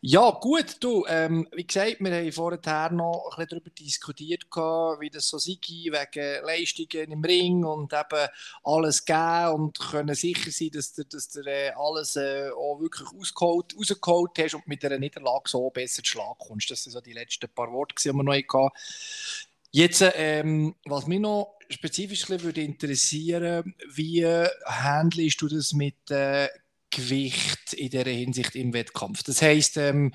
Ja, gut, du, ähm, wie gesagt, wir haben vorher noch ein bisschen darüber diskutiert, wie das so sei, wegen Leistungen im Ring und eben alles geben und können sicher sein, dass du, dass du äh, alles äh, auch wirklich ausgeholt, rausgeholt hast und mit einer Niederlage so besser zu Schlag kommst. Das sind so die letzten paar Worte, die wir noch hatten. Jetzt, ähm, was mich noch spezifisch würde interessieren, wie handelst du das mit äh, Gewicht in dieser Hinsicht im Wettkampf? Das heißt, ähm,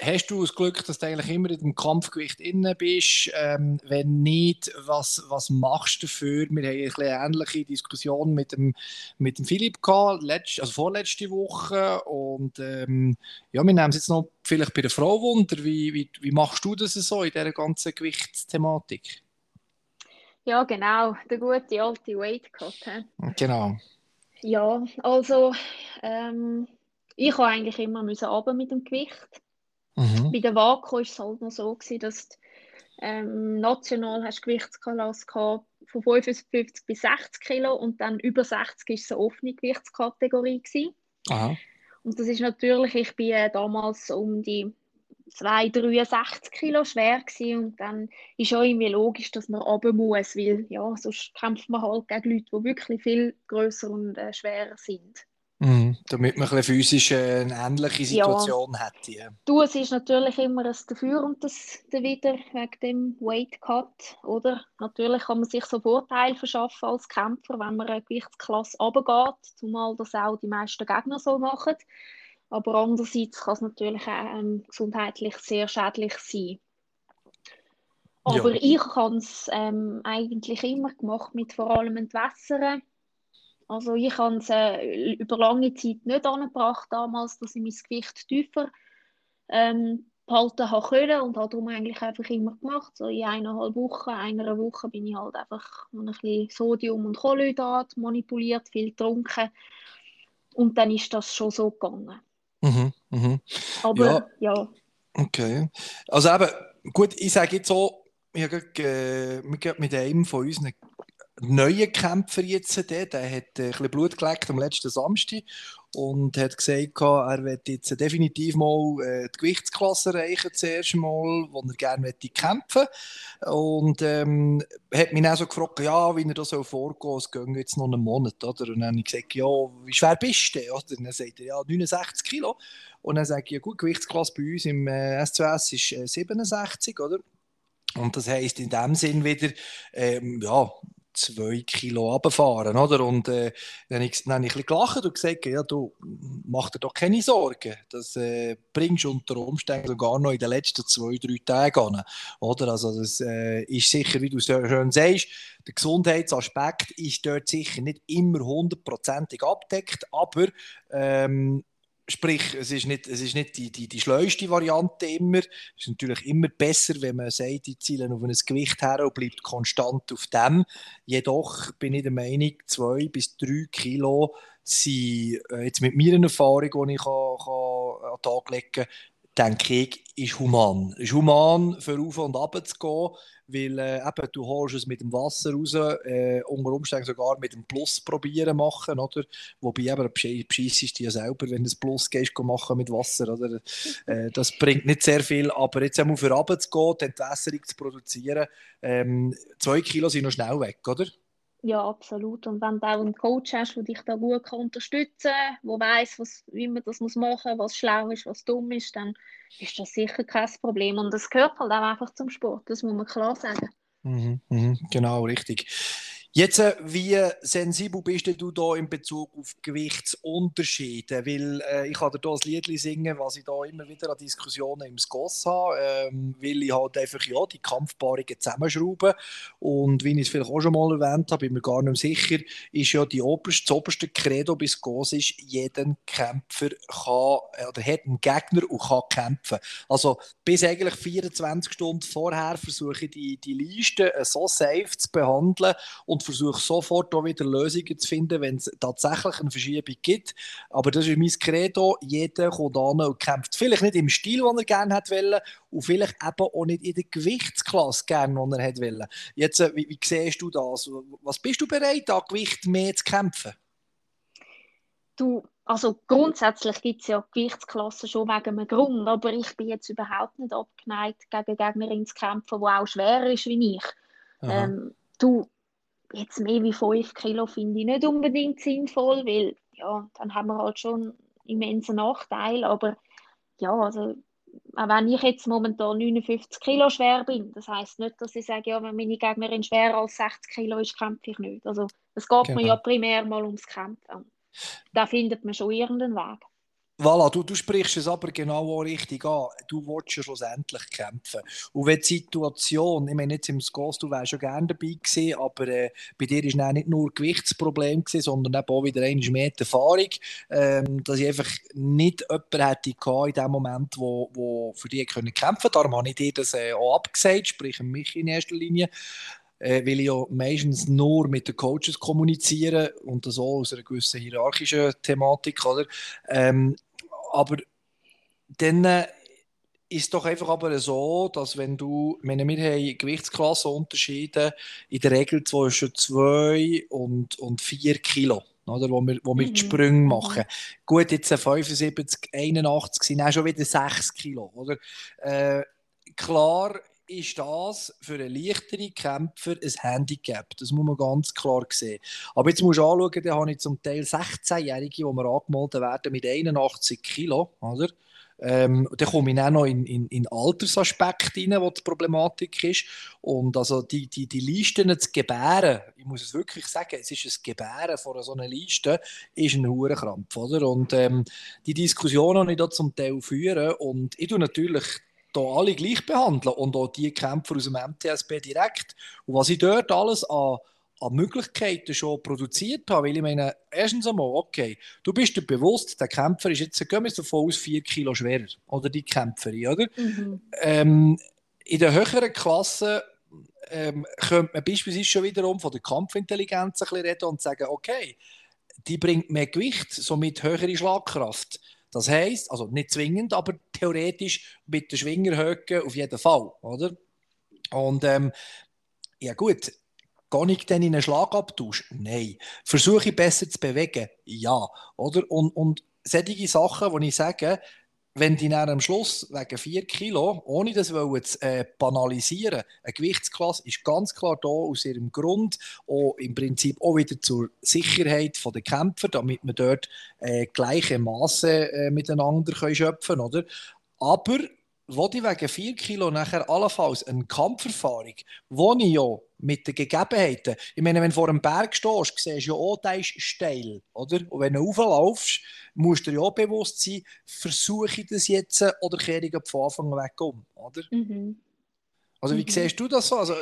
hast du das Glück, dass du eigentlich immer in dem Kampfgewicht inne bist? Ähm, wenn nicht, was, was machst du dafür? Wir haben eine ähnliche Diskussion mit dem, mit dem Philipp gehabt, letzt, also vorletzte Woche. Und ähm, ja, wir nehmen es jetzt noch vielleicht bei der Frau wunder. Wie, wie, wie machst du das so in dieser ganzen Gewichtsthematik? Ja, genau, der gute alte Weight Cut. Genau. Ja, also ähm, ich habe eigentlich immer müssen runter mit dem Gewicht. Mhm. Bei der Waage war es halt noch so, gewesen, dass du, ähm, national hast Gewichtsklasse von 55 bis 60 Kilo und dann über 60 war es eine offene Gewichtskategorie. Gewesen. Aha. Und das ist natürlich, ich bin äh, damals um die 263 Kilo schwer gewesen. und dann ist auch irgendwie logisch, dass man runter muss, weil ja, sonst kämpft man halt gegen Leute, die wirklich viel größer und äh, schwerer sind. Mhm, damit man ein physisch eine ähnliche Situation ja. hätte. Ja. Du, es ist natürlich immer ein Dafür und das Dawider wegen dem Weight Cut, oder? Natürlich kann man sich so Vorteile verschaffen als Kämpfer, wenn man eine Gewichtsklasse runtergeht, zumal das auch die meisten Gegner so machen. Aber andererseits kann es natürlich auch ähm, gesundheitlich sehr schädlich sein. Aber ja. ich habe es ähm, eigentlich immer gemacht mit vor allem Entwässern also ich habe es äh, über lange Zeit nicht angebracht damals, dass ich mein Gewicht tiefer ähm, behalten habe können und habe darum eigentlich einfach immer gemacht. So in eineinhalb Wochen, einer Woche bin ich halt einfach ein bisschen Sodium und Kohlenhydrat manipuliert, viel getrunken und dann ist das schon so gegangen. Mhm, mhm. Aber ja. ja. Okay. Also eben, gut, ich sage jetzt so, ich habe äh, mit einem von unseren neuen Kämpfer jetzt, der, der hat ein bisschen Blut geleckt am letzten Samstag und hat gesagt, er wird jetzt definitiv mal äh, die Gewichtsklasse erreichen, zuerst mal, wo er gerne möchte kämpfen Und ähm, hat mich dann so gefragt, ja, wie er das so vorgehen es geht jetzt noch einen Monat, oder? Und dann habe ich gesagt, ja, wie schwer bist du denn? Und dann sagt er, ja, 69 Kilo. Und dann sage ich, ja gut, Gewichtsklasse bei uns im äh, S2S ist äh, 67, oder? Und das heisst in dem Sinn wieder, ähm, ja, zwei Kilo runterfahren, oder? Und äh, dann habe ich, dann habe ich ein gelacht und gesagt, ja, du, mach dir doch keine Sorgen, das äh, bringst du unter Umständen sogar noch in den letzten zwei, drei Tagen oder? Also das äh, ist sicher, wie du es schön sagst, der Gesundheitsaspekt ist dort sicher nicht immer hundertprozentig abdeckt, aber ähm, Sprich, es ist nicht, es ist nicht die, die, die schleuste Variante immer. Es ist natürlich immer besser, wenn man sagt, die zielen auf ein Gewicht her und bleibt konstant auf dem. Jedoch bin ich der Meinung, zwei bis drei Kilo sind äh, jetzt mit meiner Erfahrung, die ich kann, kann an den Tag legen kann, denke ich, ist human. Es ist human, für auf und ab zu gehen, weil äh, eben, du holst es mit dem Wasser raus, äh, unter Umständen sogar mit dem Plus probieren machen, oder? Wobei eben, bescheissest du ja selber, wenn du das Plus gehst, machen mit Wasser, oder? Äh, das bringt nicht sehr viel, aber jetzt einmal für runter zu gehen, die Entwässerung zu produzieren, ähm, zwei Kilo sind noch schnell weg, oder? Ja, absolut. Und wenn du auch einen Coach hast, der dich da gut unterstützen kann, der weiss, wie man das machen muss, was schlau ist, was dumm ist, dann ist das sicher kein Problem. Und das gehört halt auch einfach zum Sport, das muss man klar sagen. Mhm, mh, genau, richtig. Jetzt, äh, wie sensibel bist du da in Bezug auf Gewichtsunterschiede? Weil äh, ich kann dir hier ein Lied singen, was ich da immer wieder an Diskussionen im SCOS habe, ähm, weil ich halt einfach ja, die Kampfpaarungen zusammenschrauben und wie ich es vielleicht auch schon mal erwähnt habe, bin mir gar nicht sicher, ist ja die oberste, das oberste Credo bei SCOS ist, jeder Kämpfer kann, äh, oder hat einen Gegner und kann kämpfen. Also bis eigentlich 24 Stunden vorher versuche ich die, die Liste äh, so safe zu behandeln und und versuche sofort auch wieder Lösungen zu finden, wenn es tatsächlich eine Verschiebung gibt. Aber das ist mein Credo. Jeder kommt an und kämpft. Vielleicht nicht im Stil, den er gerne hätte und vielleicht eben auch nicht in der Gewichtsklasse gerne, die er hätte Jetzt, äh, wie, wie siehst du das? Was bist du bereit, an Gewicht mehr zu kämpfen? Du, also grundsätzlich gibt es ja Gewichtsklassen schon wegen einem Grund, aber ich bin jetzt überhaupt nicht abgeneigt, gegen Gegnerin zu kämpfen, die auch schwerer ist wie ich. Ähm, du, jetzt mehr wie 5 Kilo finde ich nicht unbedingt sinnvoll, weil ja, dann haben wir halt schon einen immensen Nachteil. Aber ja, also auch wenn ich jetzt momentan 59 Kilo schwer bin, das heißt nicht, dass ich sage, ja, wenn meine Gegnerin schwerer als 60 Kilo ist, kämpfe ich nicht. Also es geht genau. mir ja primär mal ums Kämpfen. Da findet man schon irgendeinen Weg. Voilà, du, du sprichst es aber genau auch richtig an. Du willst ja schlussendlich kämpfen. Und wenn die Situation, ich meine jetzt im Skos, du wärst schon gerne dabei gewesen, aber äh, bei dir war nicht nur Gewichtsproblem, gewesen, sondern eben auch wieder eine mehr Erfahrung, ähm, dass ich einfach nicht jemanden hätte in dem Moment, wo, wo für dich kämpfen konnte. Darum habe ich dir das äh, auch abgesagt, sprich mich in erster Linie äh, weil ich ja meistens nur mit den Coaches kommuniziere und das auch aus einer gewissen hierarchischen Thematik, oder? Ähm, aber dann äh, ist doch einfach aber so, dass wenn du, meine, wir haben Gewichtsklassenunterschiede in der Regel zwischen 2 und, und 4 Kilo. Oder, wo wir, wo wir mhm. die Sprünge mhm. machen. Gut, jetzt 75, 81 sind auch schon wieder 6 Kilo. Oder? Äh, klar ist das für einen leichteren Kämpfer ein Handicap. Das muss man ganz klar sehen. Aber jetzt musst du anschauen, da habe ich zum Teil 16-Jährige, die wir angemeldet werden mit 81 Kilo. Oder? Ähm, dann komme ich auch noch in, in, in Altersaspekt rein, wo die Problematik ist. Und also die, die, die Listen zu gebären, ich muss es wirklich sagen, es ist ein Gebären von so einer Liste, ist ein Hurenkrampf? Und ähm, die Diskussionen, die ich da zum Teil führe, und ich tue natürlich hier alle gleich behandeln und auch die Kämpfer aus dem MTSB direkt. Und was ich dort alles an an Möglichkeiten schon produziert habe. Weil ich meine, erstens einmal, okay, du bist dir bewusst, der Kämpfer ist jetzt, gehen wir davon aus, vier Kilo schwerer. Oder die Kämpferin, oder? Mhm. Ähm, in der höheren Klasse ähm, könnte man beispielsweise schon wiederum von der Kampfintelligenz ein bisschen reden und sagen, okay, die bringt mehr Gewicht, somit höhere Schlagkraft. Das heisst, also nicht zwingend, aber theoretisch mit der Schwingerhöhe auf jeden Fall, oder? Und ähm, ja gut, Gehe ich dann in einen Schlagabtausch? Nein. Versuche ich besser zu bewegen? Ja. Oder? Und, und solche Sachen, wo ich sage, wenn die dann am Schluss wegen 4 Kilo, ohne das zu äh, banalisieren, eine Gewichtsklasse ist ganz klar da aus ihrem Grund, auch im Prinzip auch wieder zur Sicherheit der Kämpfer, damit wir dort äh, gleiche Maße äh, miteinander können schöpfen können. Aber wo ich wegen 4 Kilo nachher allenfalls eine Kampferfahrung, wo ich ja mit den Gegebenheiten, ich meine, wenn du vor einem Berg stehst, siehst du ja auch, der ist steil, oder? Und wenn du rauflaufst, musst du dir ja auch bewusst sein, versuche ich das jetzt oder kehre ich von Anfang weg um, oder? Mhm. Also wie mhm. siehst du das so? Also,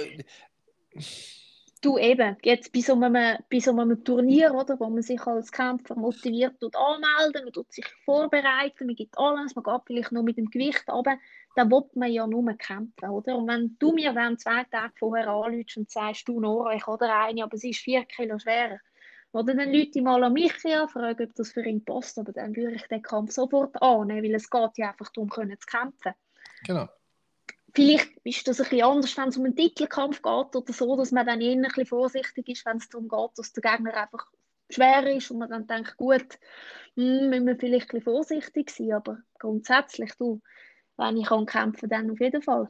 Du eben, jetzt bei so, einem, bei so einem Turnier, oder, wo man sich als Kämpfer motiviert tut anmelden, man tut sich vorbereiten, man gibt alles, man geht vielleicht nur mit dem Gewicht runter, dann will man ja nur kämpfen, oder? Und wenn du mir dann zwei Tage vorher anrufst und sagst, du Nora, ich habe eine, aber sie ist vier Kilo schwerer, oder dann Leute mal an mich an, fragen, ob das für ihn passt, aber dann würde ich den Kampf sofort annehmen, weil es geht ja einfach darum, können zu kämpfen. Genau. Vielleicht ist das ein bisschen anders, wenn es um einen Titelkampf geht oder so, dass man dann eher ein bisschen vorsichtig ist, wenn es darum geht, dass der Gegner einfach schwer ist und man dann denkt, gut, hm, müssen wir vielleicht ein bisschen vorsichtig sein, aber grundsätzlich, du, wenn ich kann kämpfen dann auf jeden Fall.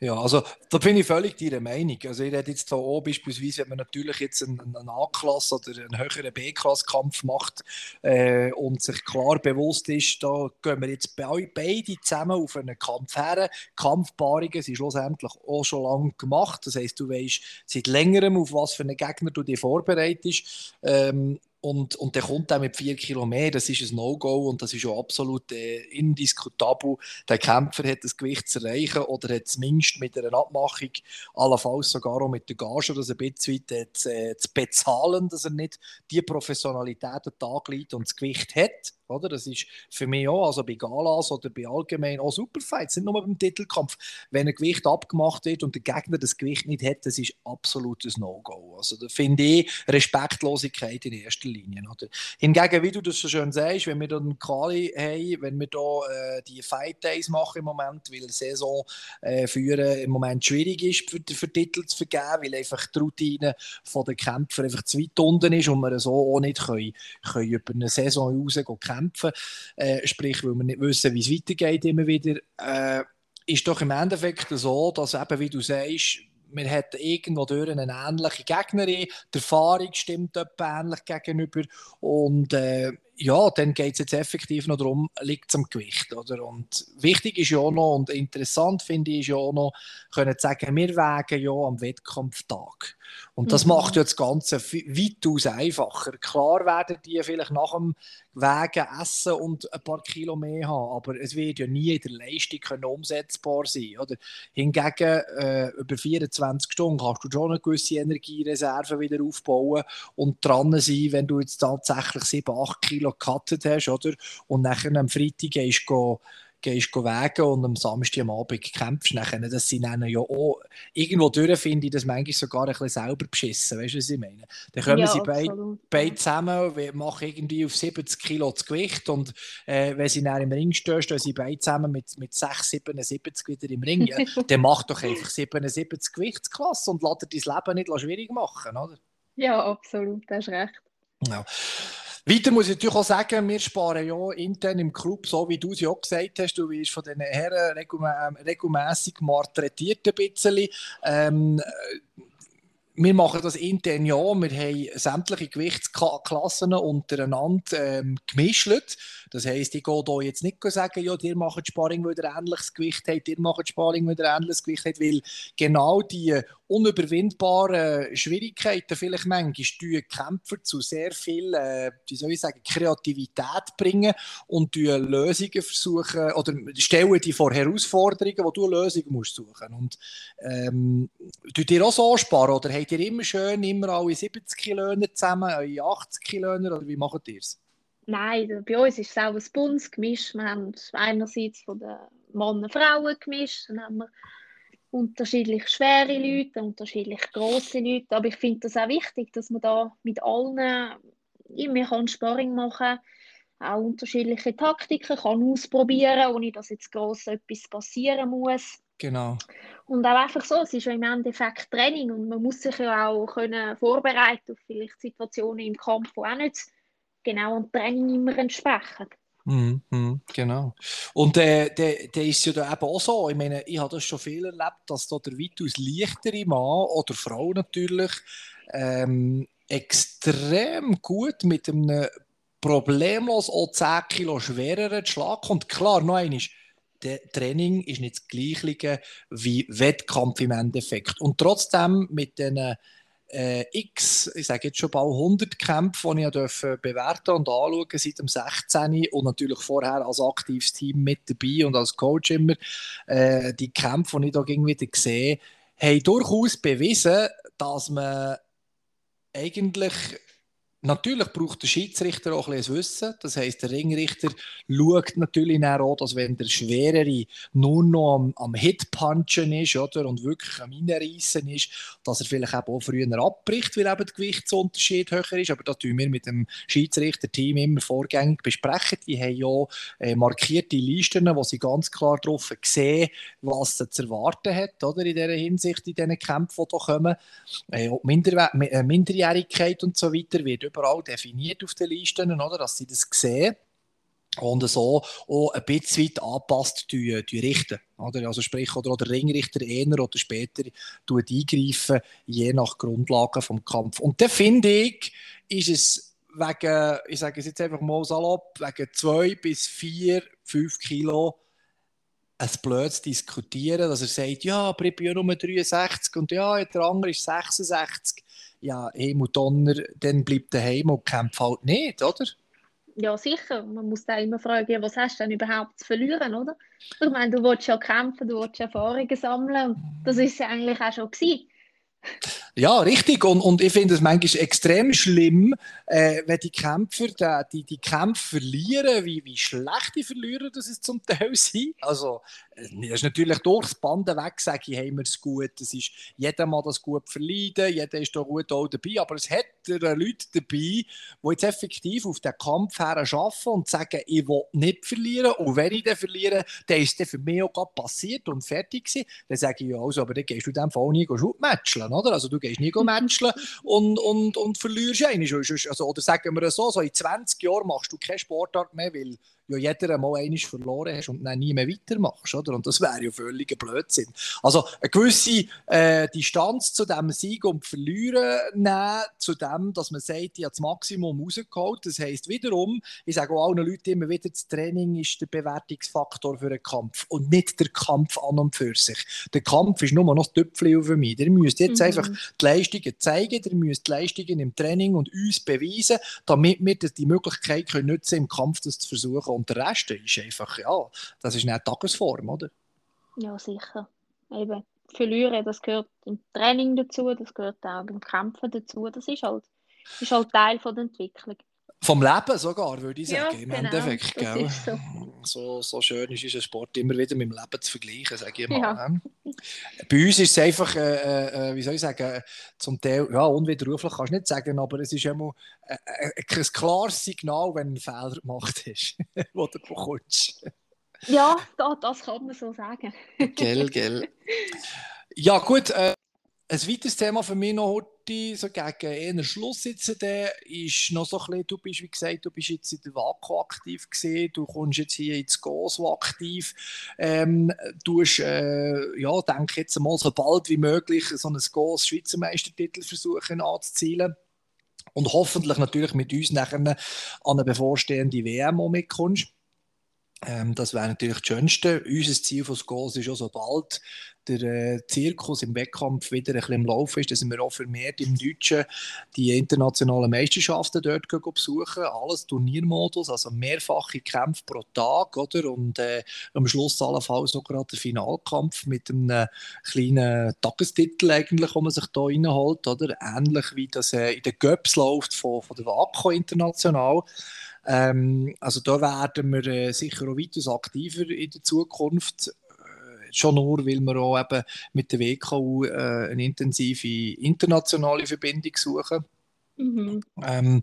Ja, also da bin ich völlig deiner Meinung. Also ich rede jetzt hier auch beispielsweise, wenn man natürlich jetzt einen, einen A-Klasse oder einen höheren B-Klasse-Kampf macht äh, und sich klar bewusst ist, da gehen wir jetzt be beide zusammen auf einen Kampf her. Kampfpaarungen sind schlussendlich auch schon lange gemacht. Das heisst, du weißt seit längerem, auf was für einen Gegner du dich vorbereitest. Ähm, und, und der kommt dann mit 4 Kilo mehr, das ist ein No-Go und das ist ja absolut äh, indiskutabel. Der Kämpfer hat das Gewicht zu erreichen oder hat zumindest mit einer Abmachung, allenfalls sogar auch mit der Gage, das ein bisschen weit äh, zu, äh, zu bezahlen, dass er nicht die Professionalität an den Tag legt und das Gewicht hat. Oder? Das ist für mich auch, also bei Galas oder bei allgemein auch Superfights, nicht nur beim Titelkampf. Wenn ein Gewicht abgemacht wird und der Gegner das Gewicht nicht hat, das ist absolutes No-Go. Also da finde ich Respektlosigkeit in erster Linie. Oder? Hingegen, wie du das so schön sagst, wenn wir dann Quali haben, wenn wir da äh, die Fight Days machen im Moment, weil Saison äh, führen im Moment schwierig ist, für, für Titel zu vergeben, weil einfach die Routine der Kämpfer einfach zu weit unten ist und wir so auch nicht können, können über eine Saison raus kämpfen, äh, sprich, weil wir nicht wissen, wie es weitergeht immer wieder, äh, ist doch im Endeffekt so, dass eben, wie du sagst, wir hätten irgendwo durch eine ähnliche Gegnerin, die Erfahrung stimmt etwa ähnlich gegenüber. Und äh, ja, dann geht es jetzt effektiv noch darum, liegt es am Gewicht. Oder? Und wichtig ist ja noch und interessant finde ich ja auch noch, können sagen, wir wägen ja am Wettkampftag. Und das mhm. macht ja das Ganze weitaus einfacher. Klar werden die vielleicht nach dem Wegen essen und ein paar Kilo mehr haben, aber es wird ja nie in der Leistung können umsetzbar sein. Oder? Hingegen, äh, über 24 Stunden kannst du schon eine gewisse Energiereserve wieder aufbauen und dran sein, wenn du jetzt tatsächlich 7, 8 Kilo gecuttet hast, oder? Und nachher am Freitag gehst du gehst du wägen und am Samstag am Abend kämpfst. Nachher, das sind dann ja auch, irgendwo durch finde ich das manchmal sogar ein bisschen selber beschissen. Weißt du, was ich meine? Dann kommen ja, sie beide, beide zusammen, machen irgendwie auf 70 Kilo das Gewicht und äh, wenn sie dann im Ring stehen, stehen sie beide zusammen mit, mit 6, 77 wieder im Ring. Ja, dann mach doch einfach 77 Gewichtsklasse und lass dir dein Leben nicht schwierig machen, oder? Ja, absolut, das ist recht. Ja. Weiter muss ich natürlich auch sagen, wir sparen ja intern im Club, so wie du es ja auch gesagt hast, du wirst von den Herren regelmäßig malträtiert ein bisschen. Ähm, wir machen das intern ja. Wir haben sämtliche Gewichtsklassen untereinander ähm, gemischt. Das heisst, ich gehe hier jetzt nicht sagen, ja, ihr macht Sparring, weil ihr ähnliches Gewicht habt, ihr macht Sparring, weil ihr ähnliches Gewicht habt, weil genau die unüberwindbaren Schwierigkeiten vielleicht manchmal die Kämpfer zu sehr viel, äh, wie soll ich sagen, Kreativität bringen und die Lösungen versuchen oder stellen die vor Herausforderungen, wo du Lösungen musst suchen. Und ähm, tut ihr auch so sparen oder habt ihr immer schön immer alle 70 Kilo zusammen, alle 80 Kilo oder wie macht ihr es? Nein, bei uns ist es auch ein buntes Gemisch. Wir haben einerseits von den Männern und Frauen gemischt, dann haben wir unterschiedlich schwere Leute, unterschiedlich große Leute. Aber ich finde das auch wichtig, dass man da mit allen immer kann Sparring machen auch unterschiedliche Taktiken kann ausprobieren, ohne dass jetzt groß etwas passieren muss. Genau. Und auch einfach so, es ist ja im Endeffekt Training und man muss sich ja auch können vorbereiten auf vielleicht Situationen im Kampf, die auch nicht genau dem Training immer entsprechen. Mm, genau. Und äh, der, der ist ja da eben auch so. Ich meine, ich habe das schon viel erlebt, dass da der weitaus leichtere Mann oder Frau natürlich ähm, extrem gut mit einem problemlos auch 10 Kilo schwereren Schlag kommt. Klar, noch einmal, Training ist nicht das gleiche wie Wettkampf im Endeffekt. Und trotzdem mit den äh, x, ich sage jetzt schon bald 100 Kämpfe, die ich durfte bewerten und anschauen seit dem 16. und natürlich vorher als aktives Team mit dabei und als Coach immer. Äh, die Kämpfe, die ich da wieder sehe, haben durchaus bewiesen, dass man eigentlich Natürlich braucht der Schiedsrichter auch ein bisschen Wissen. Das heisst, der Ringrichter schaut natürlich auch, dass wenn der Schwerere nur noch am, am Hitpunchen ist oder, und wirklich am Reinreissen ist, dass er vielleicht auch früher abbricht, weil eben der Gewichtsunterschied höher ist. Aber das tun wir mit dem Schiedsrichter-Team immer vorgängig besprechen. Die haben ja äh, markierte Listen, wo sie ganz klar darauf sehen, was sie zu erwarten hat oder, in dieser Hinsicht, in diesen Kämpfen, die hier kommen. Äh, äh, Minderjährigkeit und so weiter wird überall definiert auf den Listen, oder, dass sie das sehen und so auch ein bisschen weit angepasst die, richten. Oder? Also sprich, oder, der Ringrichter eher oder später eingreifen, je nach Grundlagen vom Kampf. Und dann finde ich, ist es wegen, ich sage es jetzt einfach mal salopp, wegen zwei bis vier, fünf Kilo ein blödes Diskutieren, dass er sagt, ja, aber ich bin ja nur 63 und ja, der andere ist 66 ja, Himmel Donner, dann bleibt der Heim und kämpft halt nicht, oder? Ja, sicher. Man muss da immer fragen, was hast du denn überhaupt zu verlieren, oder? Ich meine, du willst ja kämpfen, du willst Erfahrungen sammeln und das ist ja eigentlich auch schon. Ja, richtig. Und, und ich finde es manchmal extrem schlimm, äh, wenn die Kämpfer die, die Kämpfe verlieren, wie, wie schlecht die Verlierer das ist zum Teil sind. Also, äh, das ist natürlich durchs Band weg, sage ich, haben wir es gut. Es ist jeder mal das gut verleiden, jeder ist da gut auch dabei. Aber es hat Leute dabei, die jetzt effektiv auf den Kampf her arbeiten und sagen, ich will nicht verlieren. Und wenn ich dann verliere, dann ist das für mich auch passiert und fertig gewesen. Dann sage ich, ja, also, aber dann gehst du dem Fall nie matchen, oder? Also, du gehst nie matchen und, und, und verlierst einen. Also, oder sagen wir so, so in 20 Jahren machst du keine Sportart mehr, weil ja jeder einmal einiges verloren hast und dann nie mehr weitermachst, oder? Und das wäre ja völliger Blödsinn. Also eine gewisse äh, Distanz zu dem Sieg und Verlieren nehmen, zu dem, dass man sagt, ich habe das Maximum rausgeholt. Das heisst wiederum, ich sage auch allen Leuten immer wieder, das Training ist der Bewertungsfaktor für einen Kampf und nicht der Kampf an und für sich. Der Kampf ist nur noch das Töpfchen für mich. Ihr müsst jetzt mhm. einfach die Leistungen zeigen, ihr müsst die Leistungen im Training und uns beweisen, damit wir die Möglichkeit können nutzen im Kampf das zu versuchen und der Rest ist einfach, ja, das ist eine Tagesform, oder? Ja, sicher. Eben, verlieren, das gehört im Training dazu, das gehört auch beim Kämpfen dazu. Das ist halt, ist halt Teil von der Entwicklung. Vom Leben sogar, würde ich sagen, ja, im genau, Endeffekt. Gell? So. so. So, schön ist unser Sport immer wieder mit dem Leben zu vergleichen, sage ich mal. Ja. Bei uns ist es einfach, äh, äh, wie soll ich sagen, zum Teil, ja, unwiderruflich kannst du nicht sagen, aber es ist immer äh, äh, ein klares Signal, wenn ein Fehler gemacht ist, den du bekommst. Ja, das, das kann man so sagen. gell, gell. Ja, gut. Äh, ein weiteres Thema für mich noch heute, so gegen eher Schluss jetzt, der ist noch so ein bisschen, du bist, wie gesagt, du bist jetzt in der WACO aktiv gesehen, du kommst jetzt hier ins GOSO aktiv, ähm, du hast, äh, ja, denke jetzt mal so bald wie möglich so ein GOS Schweizer Meistertitel versuchen anzuzielen und hoffentlich natürlich mit uns nachher an eine bevorstehende WM mitkommst. Ähm, das wäre natürlich das Schönste. Unser Ziel von Goals ist auch, sobald der äh, Zirkus im Wettkampf wieder ein bisschen im Laufen ist, dass wir auch vermehrt im Deutschen die internationalen Meisterschaften dort besuchen. Alles Turniermodus, also mehrfache Kämpfe pro Tag. Oder? Und äh, am Schluss allenfalls noch gerade der Finalkampf mit einem kleinen Tagestitel, eigentlich, den man sich da reinholt. Oder? Ähnlich wie das äh, in den Göps läuft von, von der WACO international. Ähm, also da werden wir äh, sicher auch weiter aktiver in der Zukunft. Äh, schon nur, weil wir auch eben mit der WKU äh, eine intensive internationale Verbindung suchen. Mhm. Ähm,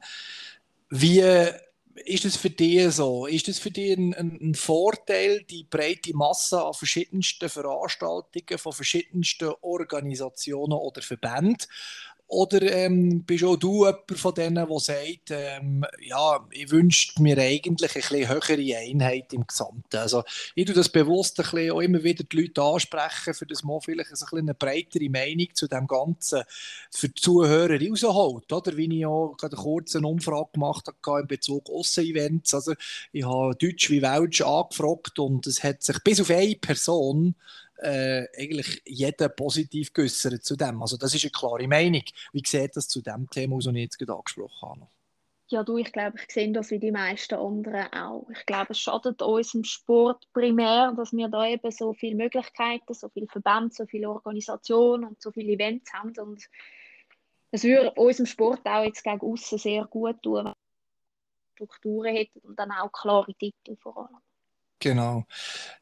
wie ist es für dich so? Ist es für dich ein, ein, ein, Vorteil, die breite Masse an verschiedensten Veranstaltungen von verschiedensten Organisationen oder Verbänden? Oder ähm, bist auch du jemand von denen, der sagt, ähm, ja, ich wünsche mir eigentlich eine bisschen höhere Einheit im Gesamten. Also ich tue das bewusst ein bisschen auch immer wieder die Leute ansprechen, für das man vielleicht ein bisschen eine breitere Meinung zu dem Ganzen für die Zuhörer rausholt. Oder? Wie ich auch gerade eine kurze Umfrage gemacht habe in Bezug Aussen-Events. Also ich habe Deutsch wie Welsch angefragt und es hat sich bis auf eine Person äh, eigentlich jeder positiv geäußert zu dem. Also das ist eine klare Meinung. Wie sieht das zu dem Thema aus, das ich jetzt gerade angesprochen habe? Ja, du, ich glaube, ich sehe das wie die meisten anderen auch. Ich glaube, es schadet unserem Sport primär, dass wir da eben so viele Möglichkeiten, so viele Verbände, so viele Organisationen und so viele Events haben. Und es würde unserem Sport auch jetzt gegen außen sehr gut tun, wenn wir Strukturen hätten und dann auch klare Titel vor allem. Genau.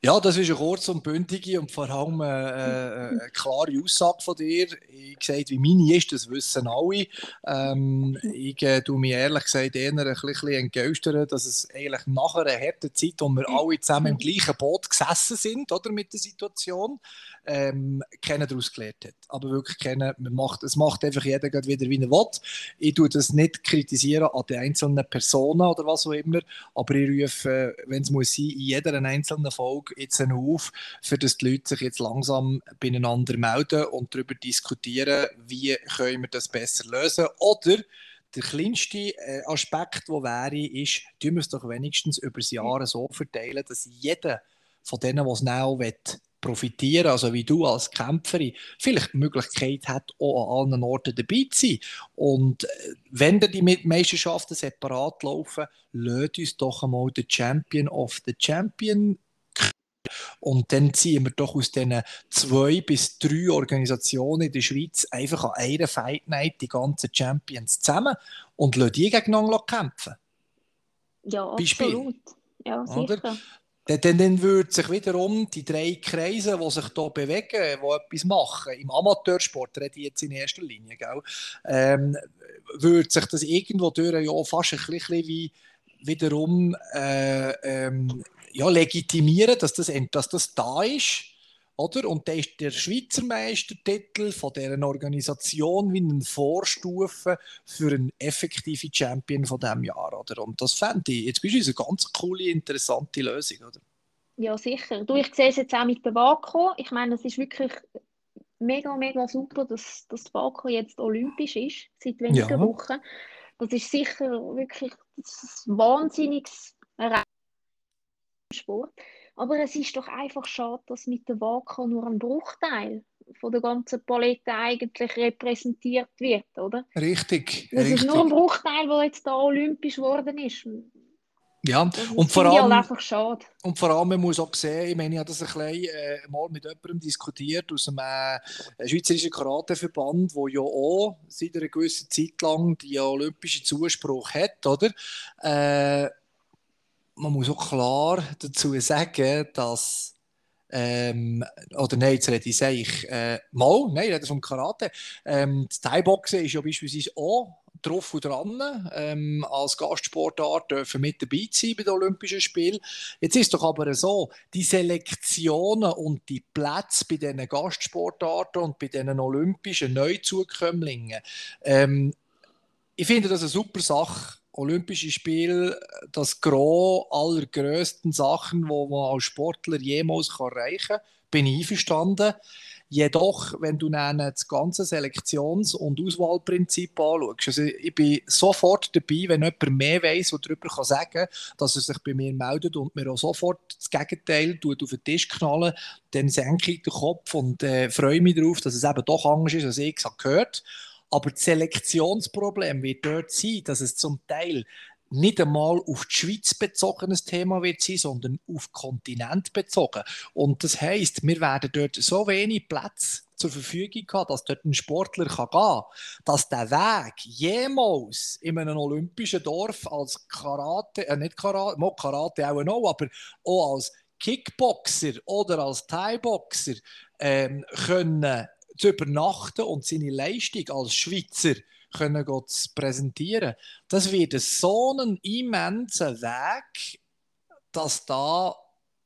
Ja, das ist eine kurze und bündige und vor allem äh, äh, eine klare Aussage von dir. Ich gesagt, wie meine ist, das wissen alle. Ähm, ich äh, tue mich ehrlich gesagt eher ein bisschen entgeistern, dass es eigentlich nach einer harten Zeit, wo wir alle zusammen im gleichen Boot gesessen sind, oder, mit der Situation, ähm, keiner daraus gelernt hat. Aber wirklich keiner, man macht, es macht einfach jeder wieder, wie er will. Ich tue das nicht kritisieren an den einzelnen Personen oder was auch immer, aber ich rufe, wenn es muss sein, in jeder einzelnen Folge jetzt auf, für dass die Leute sich jetzt langsam beieinander melden und darüber diskutieren, wie können wir das besser lösen oder der kleinste äh, Aspekt, der wäre, ist, tun wir es doch wenigstens über das Jahr so verteilen, dass jeder von denen, was es auch will, profitieren, also wie du als Kämpferin, vielleicht die Möglichkeit hat, auch an allen Orten dabei zu sein. Und äh, wenn dann die Meisterschaften separat laufen, lädt uns doch einmal den Champion of the Champion und dann ziehen wir doch aus diesen zwei bis drei Organisationen in der Schweiz einfach an einer Fight Night die ganzen Champions zusammen und lassen die gegeneinander kämpfen. Ja, Beispiel. absolut. Ja, sicher. Oder? Dann, dann, würden sich wiederum die drei Kreise, die sich hier bewegen, die etwas machen, im Amateursport, rede ich jetzt in erster Linie, gell, ähm, würde sich das irgendwo durch ja fast ein bisschen wie wiederum äh, ähm, ja, legitimieren, dass das, dass das da ist oder? Und dann ist der Schweizer Meistertitel von dieser Organisation wie eine Vorstufe für einen effektiven Champion von diesem Jahr. Oder? Und das fände ich, jetzt bist du eine ganz coole, interessante Lösung. Oder? Ja, sicher. Du, ich sehe es jetzt auch mit der WACO. Ich meine, es ist wirklich mega, mega super, dass, dass WACO jetzt olympisch ist, seit wenigen ja. Wochen. Das ist sicher wirklich ein wahnsinniges Sport. Aber es ist doch einfach schade, dass mit der WAKA nur ein Bruchteil von der ganzen Palette eigentlich repräsentiert wird, oder? Richtig. Es ist nur ein Bruchteil, der jetzt da olympisch geworden ist. Ja, und vor, allem, einfach schade. und vor allem, man muss auch sehen, ich meine, ich habe das ein bisschen äh, mal mit jemandem diskutiert aus einem äh, schweizerischen Karateverband, der ja auch seit einer gewissen Zeit lang die olympischen Zuspruch hat, oder? Äh, man muss auch klar dazu sagen, dass ähm, oder nein, jetzt rede ich, sage ich äh, mal, nein, ich rede vom Karate. Ähm, das Thai-Boxen ist ja beispielsweise auch drauf und dran, ähm, als Gastsportart dürfen mit dabei sein bei den Olympischen Spielen. Jetzt ist doch aber so, die Selektionen und die Plätze bei diesen Gastsportarten und bei diesen Olympischen Neuzukömmlingen, ähm, ich finde das eine super Sache. Olympische Spiele, das Gros aller grössten Sachen, die man als Sportler jemals erreichen kann, bin ich einverstanden. Jedoch, wenn du dann das ganze Selektions- und Auswahlprinzip anschaust, also ich bin sofort dabei, wenn jemand mehr weiß und darüber kann sagen kann, dass er sich bei mir meldet und mir auch sofort das Gegenteil tut auf den Tisch knallen, dann senke ich den Kopf und äh, freue mich darauf, dass es eben doch anders ist, als ich es gehört aber das Selektionsproblem wird dort sein, dass es zum Teil nicht einmal auf die Schweiz bezogenes Thema wird sein, sondern auf Kontinent bezogen. Und das heißt, wir werden dort so wenig Plätze zur Verfügung haben, dass dort ein Sportler kann gehen kann, dass der Weg jemals in einem olympischen Dorf als Karate, äh nicht Karate, mal Karate auch noch, aber auch als Kickboxer oder als Thai-Boxer ähm, können zu übernachten und seine Leistung als Schweizer können zu präsentieren, das wird so ein immenser Weg, dass da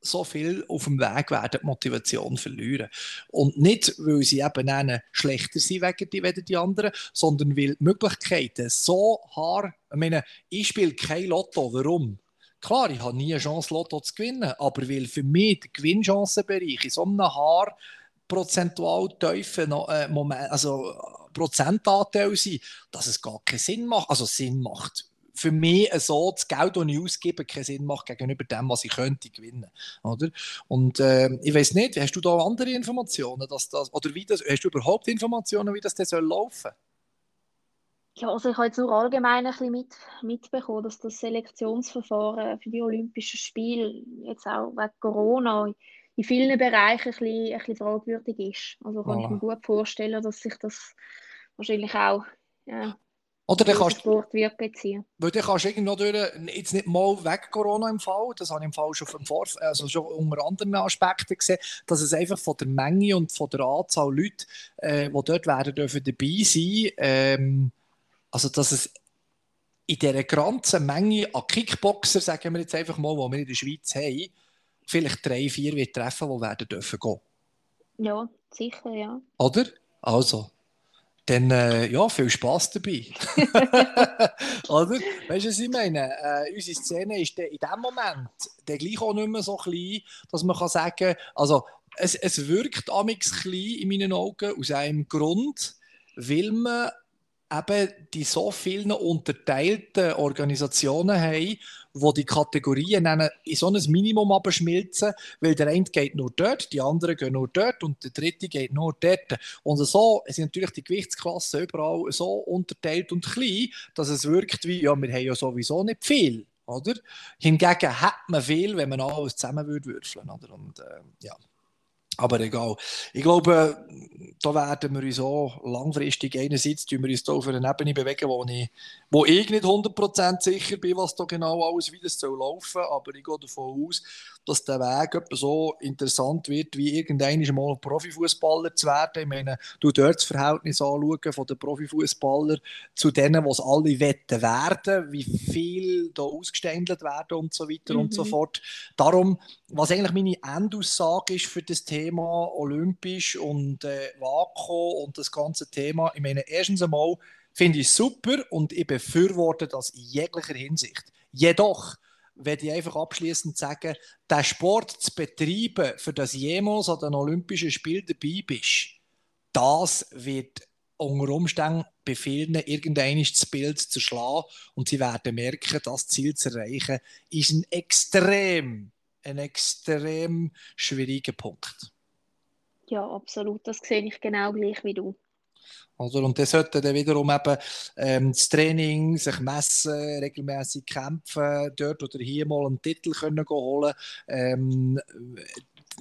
so viel auf dem Weg werden die Motivation verlieren. Und nicht, weil sie eben schlechter sind wegen die, wegen die anderen, sondern weil die Möglichkeiten so hart, ich meine, ich spiele kein Lotto, warum? Klar, ich habe nie eine Chance, Lotto zu gewinnen, aber weil für mich der Gewinnchancenbereich in so einem Haar prozentual tiefen äh, Moment, also Prozentanteil sein, dass es gar keinen Sinn macht. Also Sinn macht. Für mich so, das Geld, das ich ausgebe, keinen Sinn macht gegenüber dem, was ich könnte gewinnen. Oder? Und äh, ich weiß nicht, hast du da andere Informationen, dass das, oder wie das, hast du überhaupt Informationen, wie das denn soll laufen ja, also ich habe jetzt nur allgemein ein bisschen mit, mitbekommen, dass das Selektionsverfahren für die Olympischen Spiele jetzt auch wegen Corona in vielen Bereichen ein bisschen, ein bisschen fragwürdig ist. Also kann voilà. ich mir gut vorstellen, dass sich das wahrscheinlich auch ja, oder dann kannst, Sport wird beziehen. Weil dann kannst du irgendwo durch, jetzt nicht mal weg Corona im Fall, das habe ich im Fall schon, vom Vor also schon unter anderen Aspekten gesehen, dass es einfach von der Menge und von der Anzahl Leute, äh, die dort werden dürfen dabei sein, ähm, also dass es in dieser ganzen Menge an Kickboxer, sagen wir jetzt einfach mal, die wir in der Schweiz haben, vielleicht drei, vier wird treffen, die werden dürfen gehen. Ja, sicher, ja. Oder? Also, dann äh, ja, viel Spaß dabei. Oder? Weißt du, was ich meine? Äh, unsere Szene ist in dem Moment der gleich auch nicht mehr so klein, dass man kann sagen kann, also es, es wirkt amix klein in meinen Augen aus einem Grund, weil man eben die so vielen unterteilten Organisationen haben, wo die Kategorien in so ein Minimum abschmilzen, weil der eine geht nur dort, die anderen gehen nur dort und der dritte geht nur dort. Und so sind natürlich die Gewichtsklassen überall so unterteilt und klein, dass es wirkt wie, ja, wir haben ja sowieso nicht viel. Oder? Hingegen hat man viel, wenn man alles zusammen würde würfeln. Und, äh, ja. Aber egal. Ich glaube, da werden wir uns auch langfristig einerseits tun wir uns da auf einer Ebene bewegen, wo ich, wo ich nicht 100% sicher bin, was da genau alles wie das soll laufen. Aber ich gehe davon aus, dass der Weg so interessant wird, wie irgendein mal Profifußballer zu werden. Ich meine, du dort das Verhältnis anschauen von den Profifußballern zu denen, was alle wetten werden, wie viel da ausgeständelt werden und so weiter mhm. und so mhm. fort. Darum, was eigentlich meine Endaussage ist für das Thema Olympisch und äh, Vako und das ganze Thema, ich meine, erstens einmal finde ich super und ich befürworte das in jeglicher Hinsicht. Jedoch, werde ich einfach abschließend sagen, den Sport zu betreiben, für das jemals an den Olympischen Spielen dabei bist, das wird unter Umständen bei vielen irgendein das Bild zerschlagen und sie werden merken, das Ziel zu erreichen, ist ein extrem, ein extrem schwieriger Punkt. Ja, absolut. Das sehe ich genau gleich wie du. Oder? Und das sollte dann wiederum eben ähm, das Training, sich messen, regelmäßig kämpfen, dort oder hier mal einen Titel können holen ähm,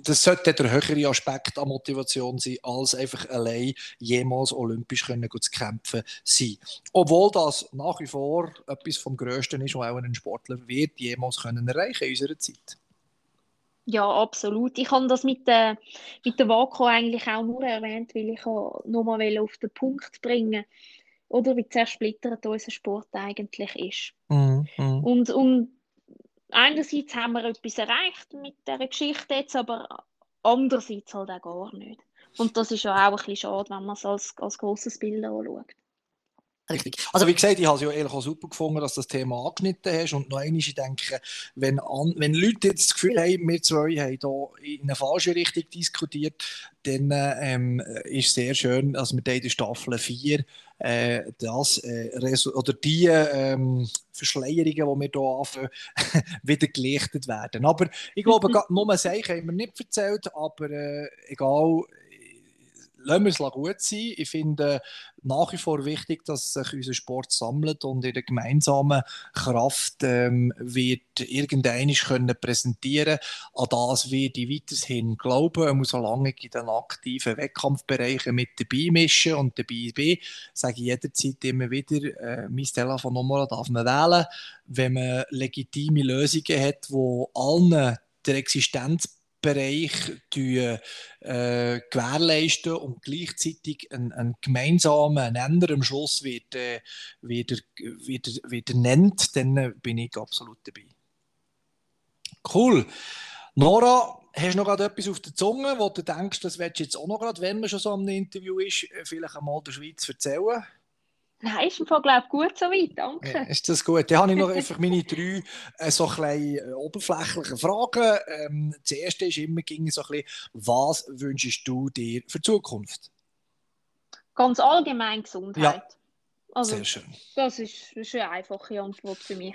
das sollte der höhere Aspekt an Motivation sein, als einfach allein jemals olympisch können zu kämpfen sein. Obwohl das nach wie vor etwas vom Größten ist, was auch ein Sportler wird jemals können erreichen in unserer Zeit. Ja, absolut. Ich habe das mit der, mit der Wako eigentlich auch nur erwähnt, weil ich nur mal auf den Punkt bringen oder wie zersplittert unser Sport eigentlich ist. Mhm. Und, und einerseits haben wir etwas erreicht mit dieser Geschichte jetzt, aber andererseits halt auch gar nicht. Und das ist ja auch ein bisschen schade, wenn man es als, als grosses Bild anschaut. Richtig. Also wie gesagt, ich habe es ja ehrlich auch super gefunden, dass du das Thema angeschnitten hast und noch einmal, ich denke, wenn, an, wenn Leute jetzt das Gefühl haben, wir zwei haben hier in eine falsche Richtung diskutiert, dann ähm, ist sehr schön, dass wir in der Staffel 4 äh, das, äh, oder die ähm, Verschleierungen, die wir hier anfangen, wieder gelichtet werden. Aber ich glaube, nur Zeichen haben wir nicht erzählt, aber äh, egal, lassen wir es gut sein. Ich finde nach wie vor wichtig, dass sich unser Sport sammelt und in der gemeinsamen Kraft ähm, wird irgendeiner können präsentieren An das werde ich weiterhin glauben. Man muss solange in den aktiven Wettkampfbereichen mit dabei mischen und dabei bin, sage ich jederzeit immer wieder, äh, mein Telefonnummer darf man wählen, wenn man legitime Lösungen hat, die allen der Existenz Bereich äh, gewährleisten und gleichzeitig einen, gemeinsamen Nenner am Schluss wird, äh, wieder, wieder, wieder nennt, dann äh, bin ich absolut dabei. Cool. Nora, hast du noch gerade etwas auf der Zunge, wo du denkst, das willst du jetzt auch noch gerade, wenn man schon so ein Interview ist, äh, vielleicht einmal der Schweiz erzählen? Nein, ist im Fall, glaube ich, gut so weit, danke. Ja, ist das gut? Dann habe ich noch einfach meine drei äh, so kleine äh, oberflächliche Fragen. Ähm, das erste ist immer ging so ein bisschen, was wünschst du dir für die Zukunft? Ganz allgemein Gesundheit. Ja. Also, Sehr schön. Das ist, das ist eine einfache Antwort für mich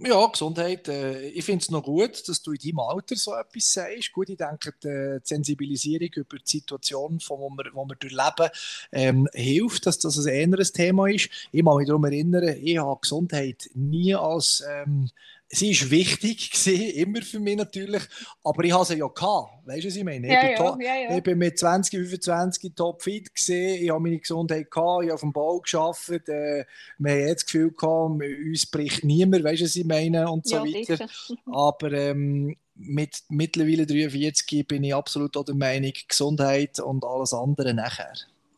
ja, Gesundheit. Äh, ich finde es noch gut, dass du in deinem Alter so etwas sagst. Gut, ich denke, die Sensibilisierung über die Situation, von wo wir, wo wir durchleben, ähm, hilft, dass das ein anderes Thema ist. Ich muss mich daran erinnern, ich habe Gesundheit nie als ähm, sie war wichtig, gewesen, immer für mich natürlich, aber ich hatte sie ja gehabt. Weißt du, was ich meine? Ja, ich, bin ja, ja, ich bin mit 20, 25 topfit gesehen, ich habe meine Gesundheit gehabt, ich habe auf dem Bau gearbeitet, äh, wir haben jetzt das Gefühl gehabt, uns bricht niemand, weißt du, was ich meine? Und so weiter. Aber ähm, mit mittlerweile 43 bin ich absolut auch der Meinung, Gesundheit und alles andere nachher.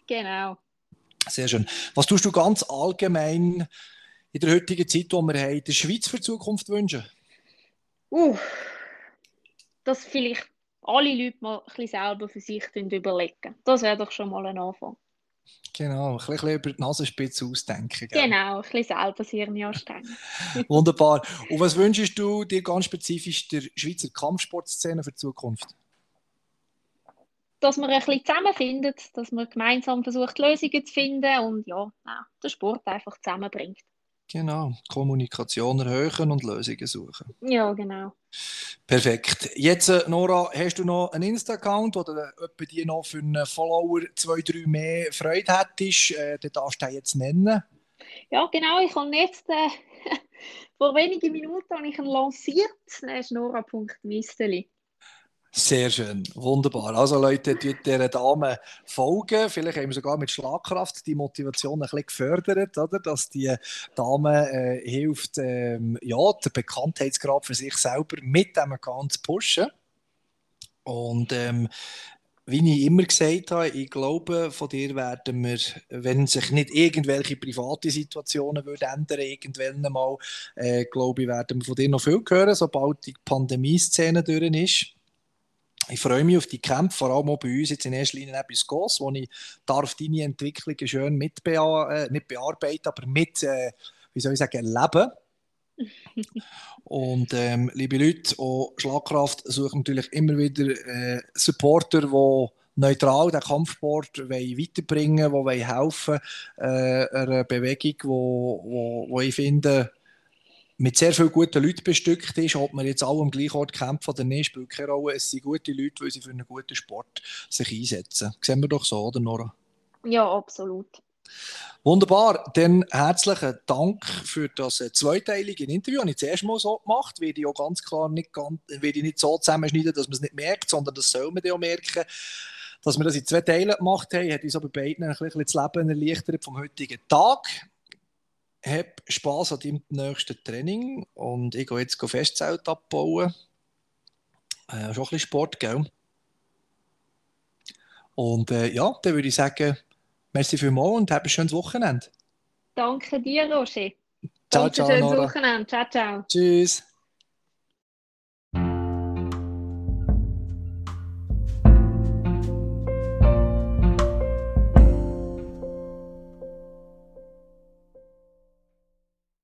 Genau. Sehr schön. Was tust du ganz allgemein? In der heutigen Zeit, die wir haben, der Schweiz für die Zukunft wünschen? Uh, dass vielleicht alle Leute mal ein bisschen selber für sich überlegen. Das wäre doch schon mal ein Anfang. Genau, ein bisschen über die Nasenspitze ausdenken. Gell? Genau, ein bisschen selber das Hirn anstrengen. Wunderbar. Und was wünschst du dir ganz spezifisch der Schweizer Kampfsportszene für die Zukunft? Dass man ein bisschen zusammenfindet, dass man gemeinsam versucht, Lösungen zu finden und ja, den Sport einfach zusammenbringt. Genau, Kommunikation erhöhen und Lösungen suchen. Ja, genau. Perfekt. Jetzt, äh, Nora, hast du noch einen Insta-Account oder etwa die noch für einen Follower zwei, drei mehr Freude hättest? Äh, den darfst du jetzt nennen. Ja, genau. Ich habe jetzt äh, vor wenigen Minuten habe ich ihn lanciert. Das ist nora.misteli. Sehr schön, wunderbar. Also Leute, dieser Dame folgen. Vielleicht haben wir sogar mit Schlagkraft die Motivation ein bisschen gefördert, oder? dass die Dame äh, hilft, ähm, ja, den Bekanntheitsgrad für sich selber mit dem Account zu pushen. Und ähm, wie ich immer gesagt habe, ich glaube, von dir werden wir, wenn sich nicht irgendwelche private Situationen würden ändern, irgendwann mal, äh, glaube ich, werden wir von dir noch viel hören, sobald die Pandemie-Szene durch ist. Ich freue mich auf die Kämpfe, vor allem auch bei uns jetzt in erster Linie etwas Goss, wo ich darf deine Entwicklungen schön mit äh, nicht bearbeiten, aber mit, äh, wie soll ich sagen, erleben. Und ähm, liebe Leute, auch Schlagkraft sucht natürlich immer wieder äh, Supporter, die neutral den Kampfsport weiterbringen wollen, die helfen äh, einer Bewegung, wo, wo, wo ich finde, mit sehr vielen guten Leuten bestückt ist. Ob man jetzt alle am gleichen Ort kämpfen oder nicht, spielt keine Rolle. Es sind gute Leute, weil sie für einen guten Sport sich einsetzen. Sehen wir doch so, oder Nora? Ja, absolut. Wunderbar, dann herzlichen Dank für das äh, zweiteilige Interview. Habe ich zuerst mal so gemacht, werde ich auch ganz klar nicht, ganz, werde ich nicht so zusammenschneiden, dass man es nicht merkt, sondern das soll man ja merken. Dass wir das in zwei Teilen gemacht haben, hat uns aber beiden ein bisschen das Leben erleichtert vom heutigen Tag hab Spass an deinem nächsten Training und ich gehe jetzt Festzelt abbauen. Äh, schon ein bisschen Sport, gell? Und äh, ja, dann würde ich sagen, merci vielmals und hab ein schönes Wochenende. Danke dir, Roger. Ciao, Und ein ciao, schönes Nora. Wochenende. Ciao, ciao. Tschüss.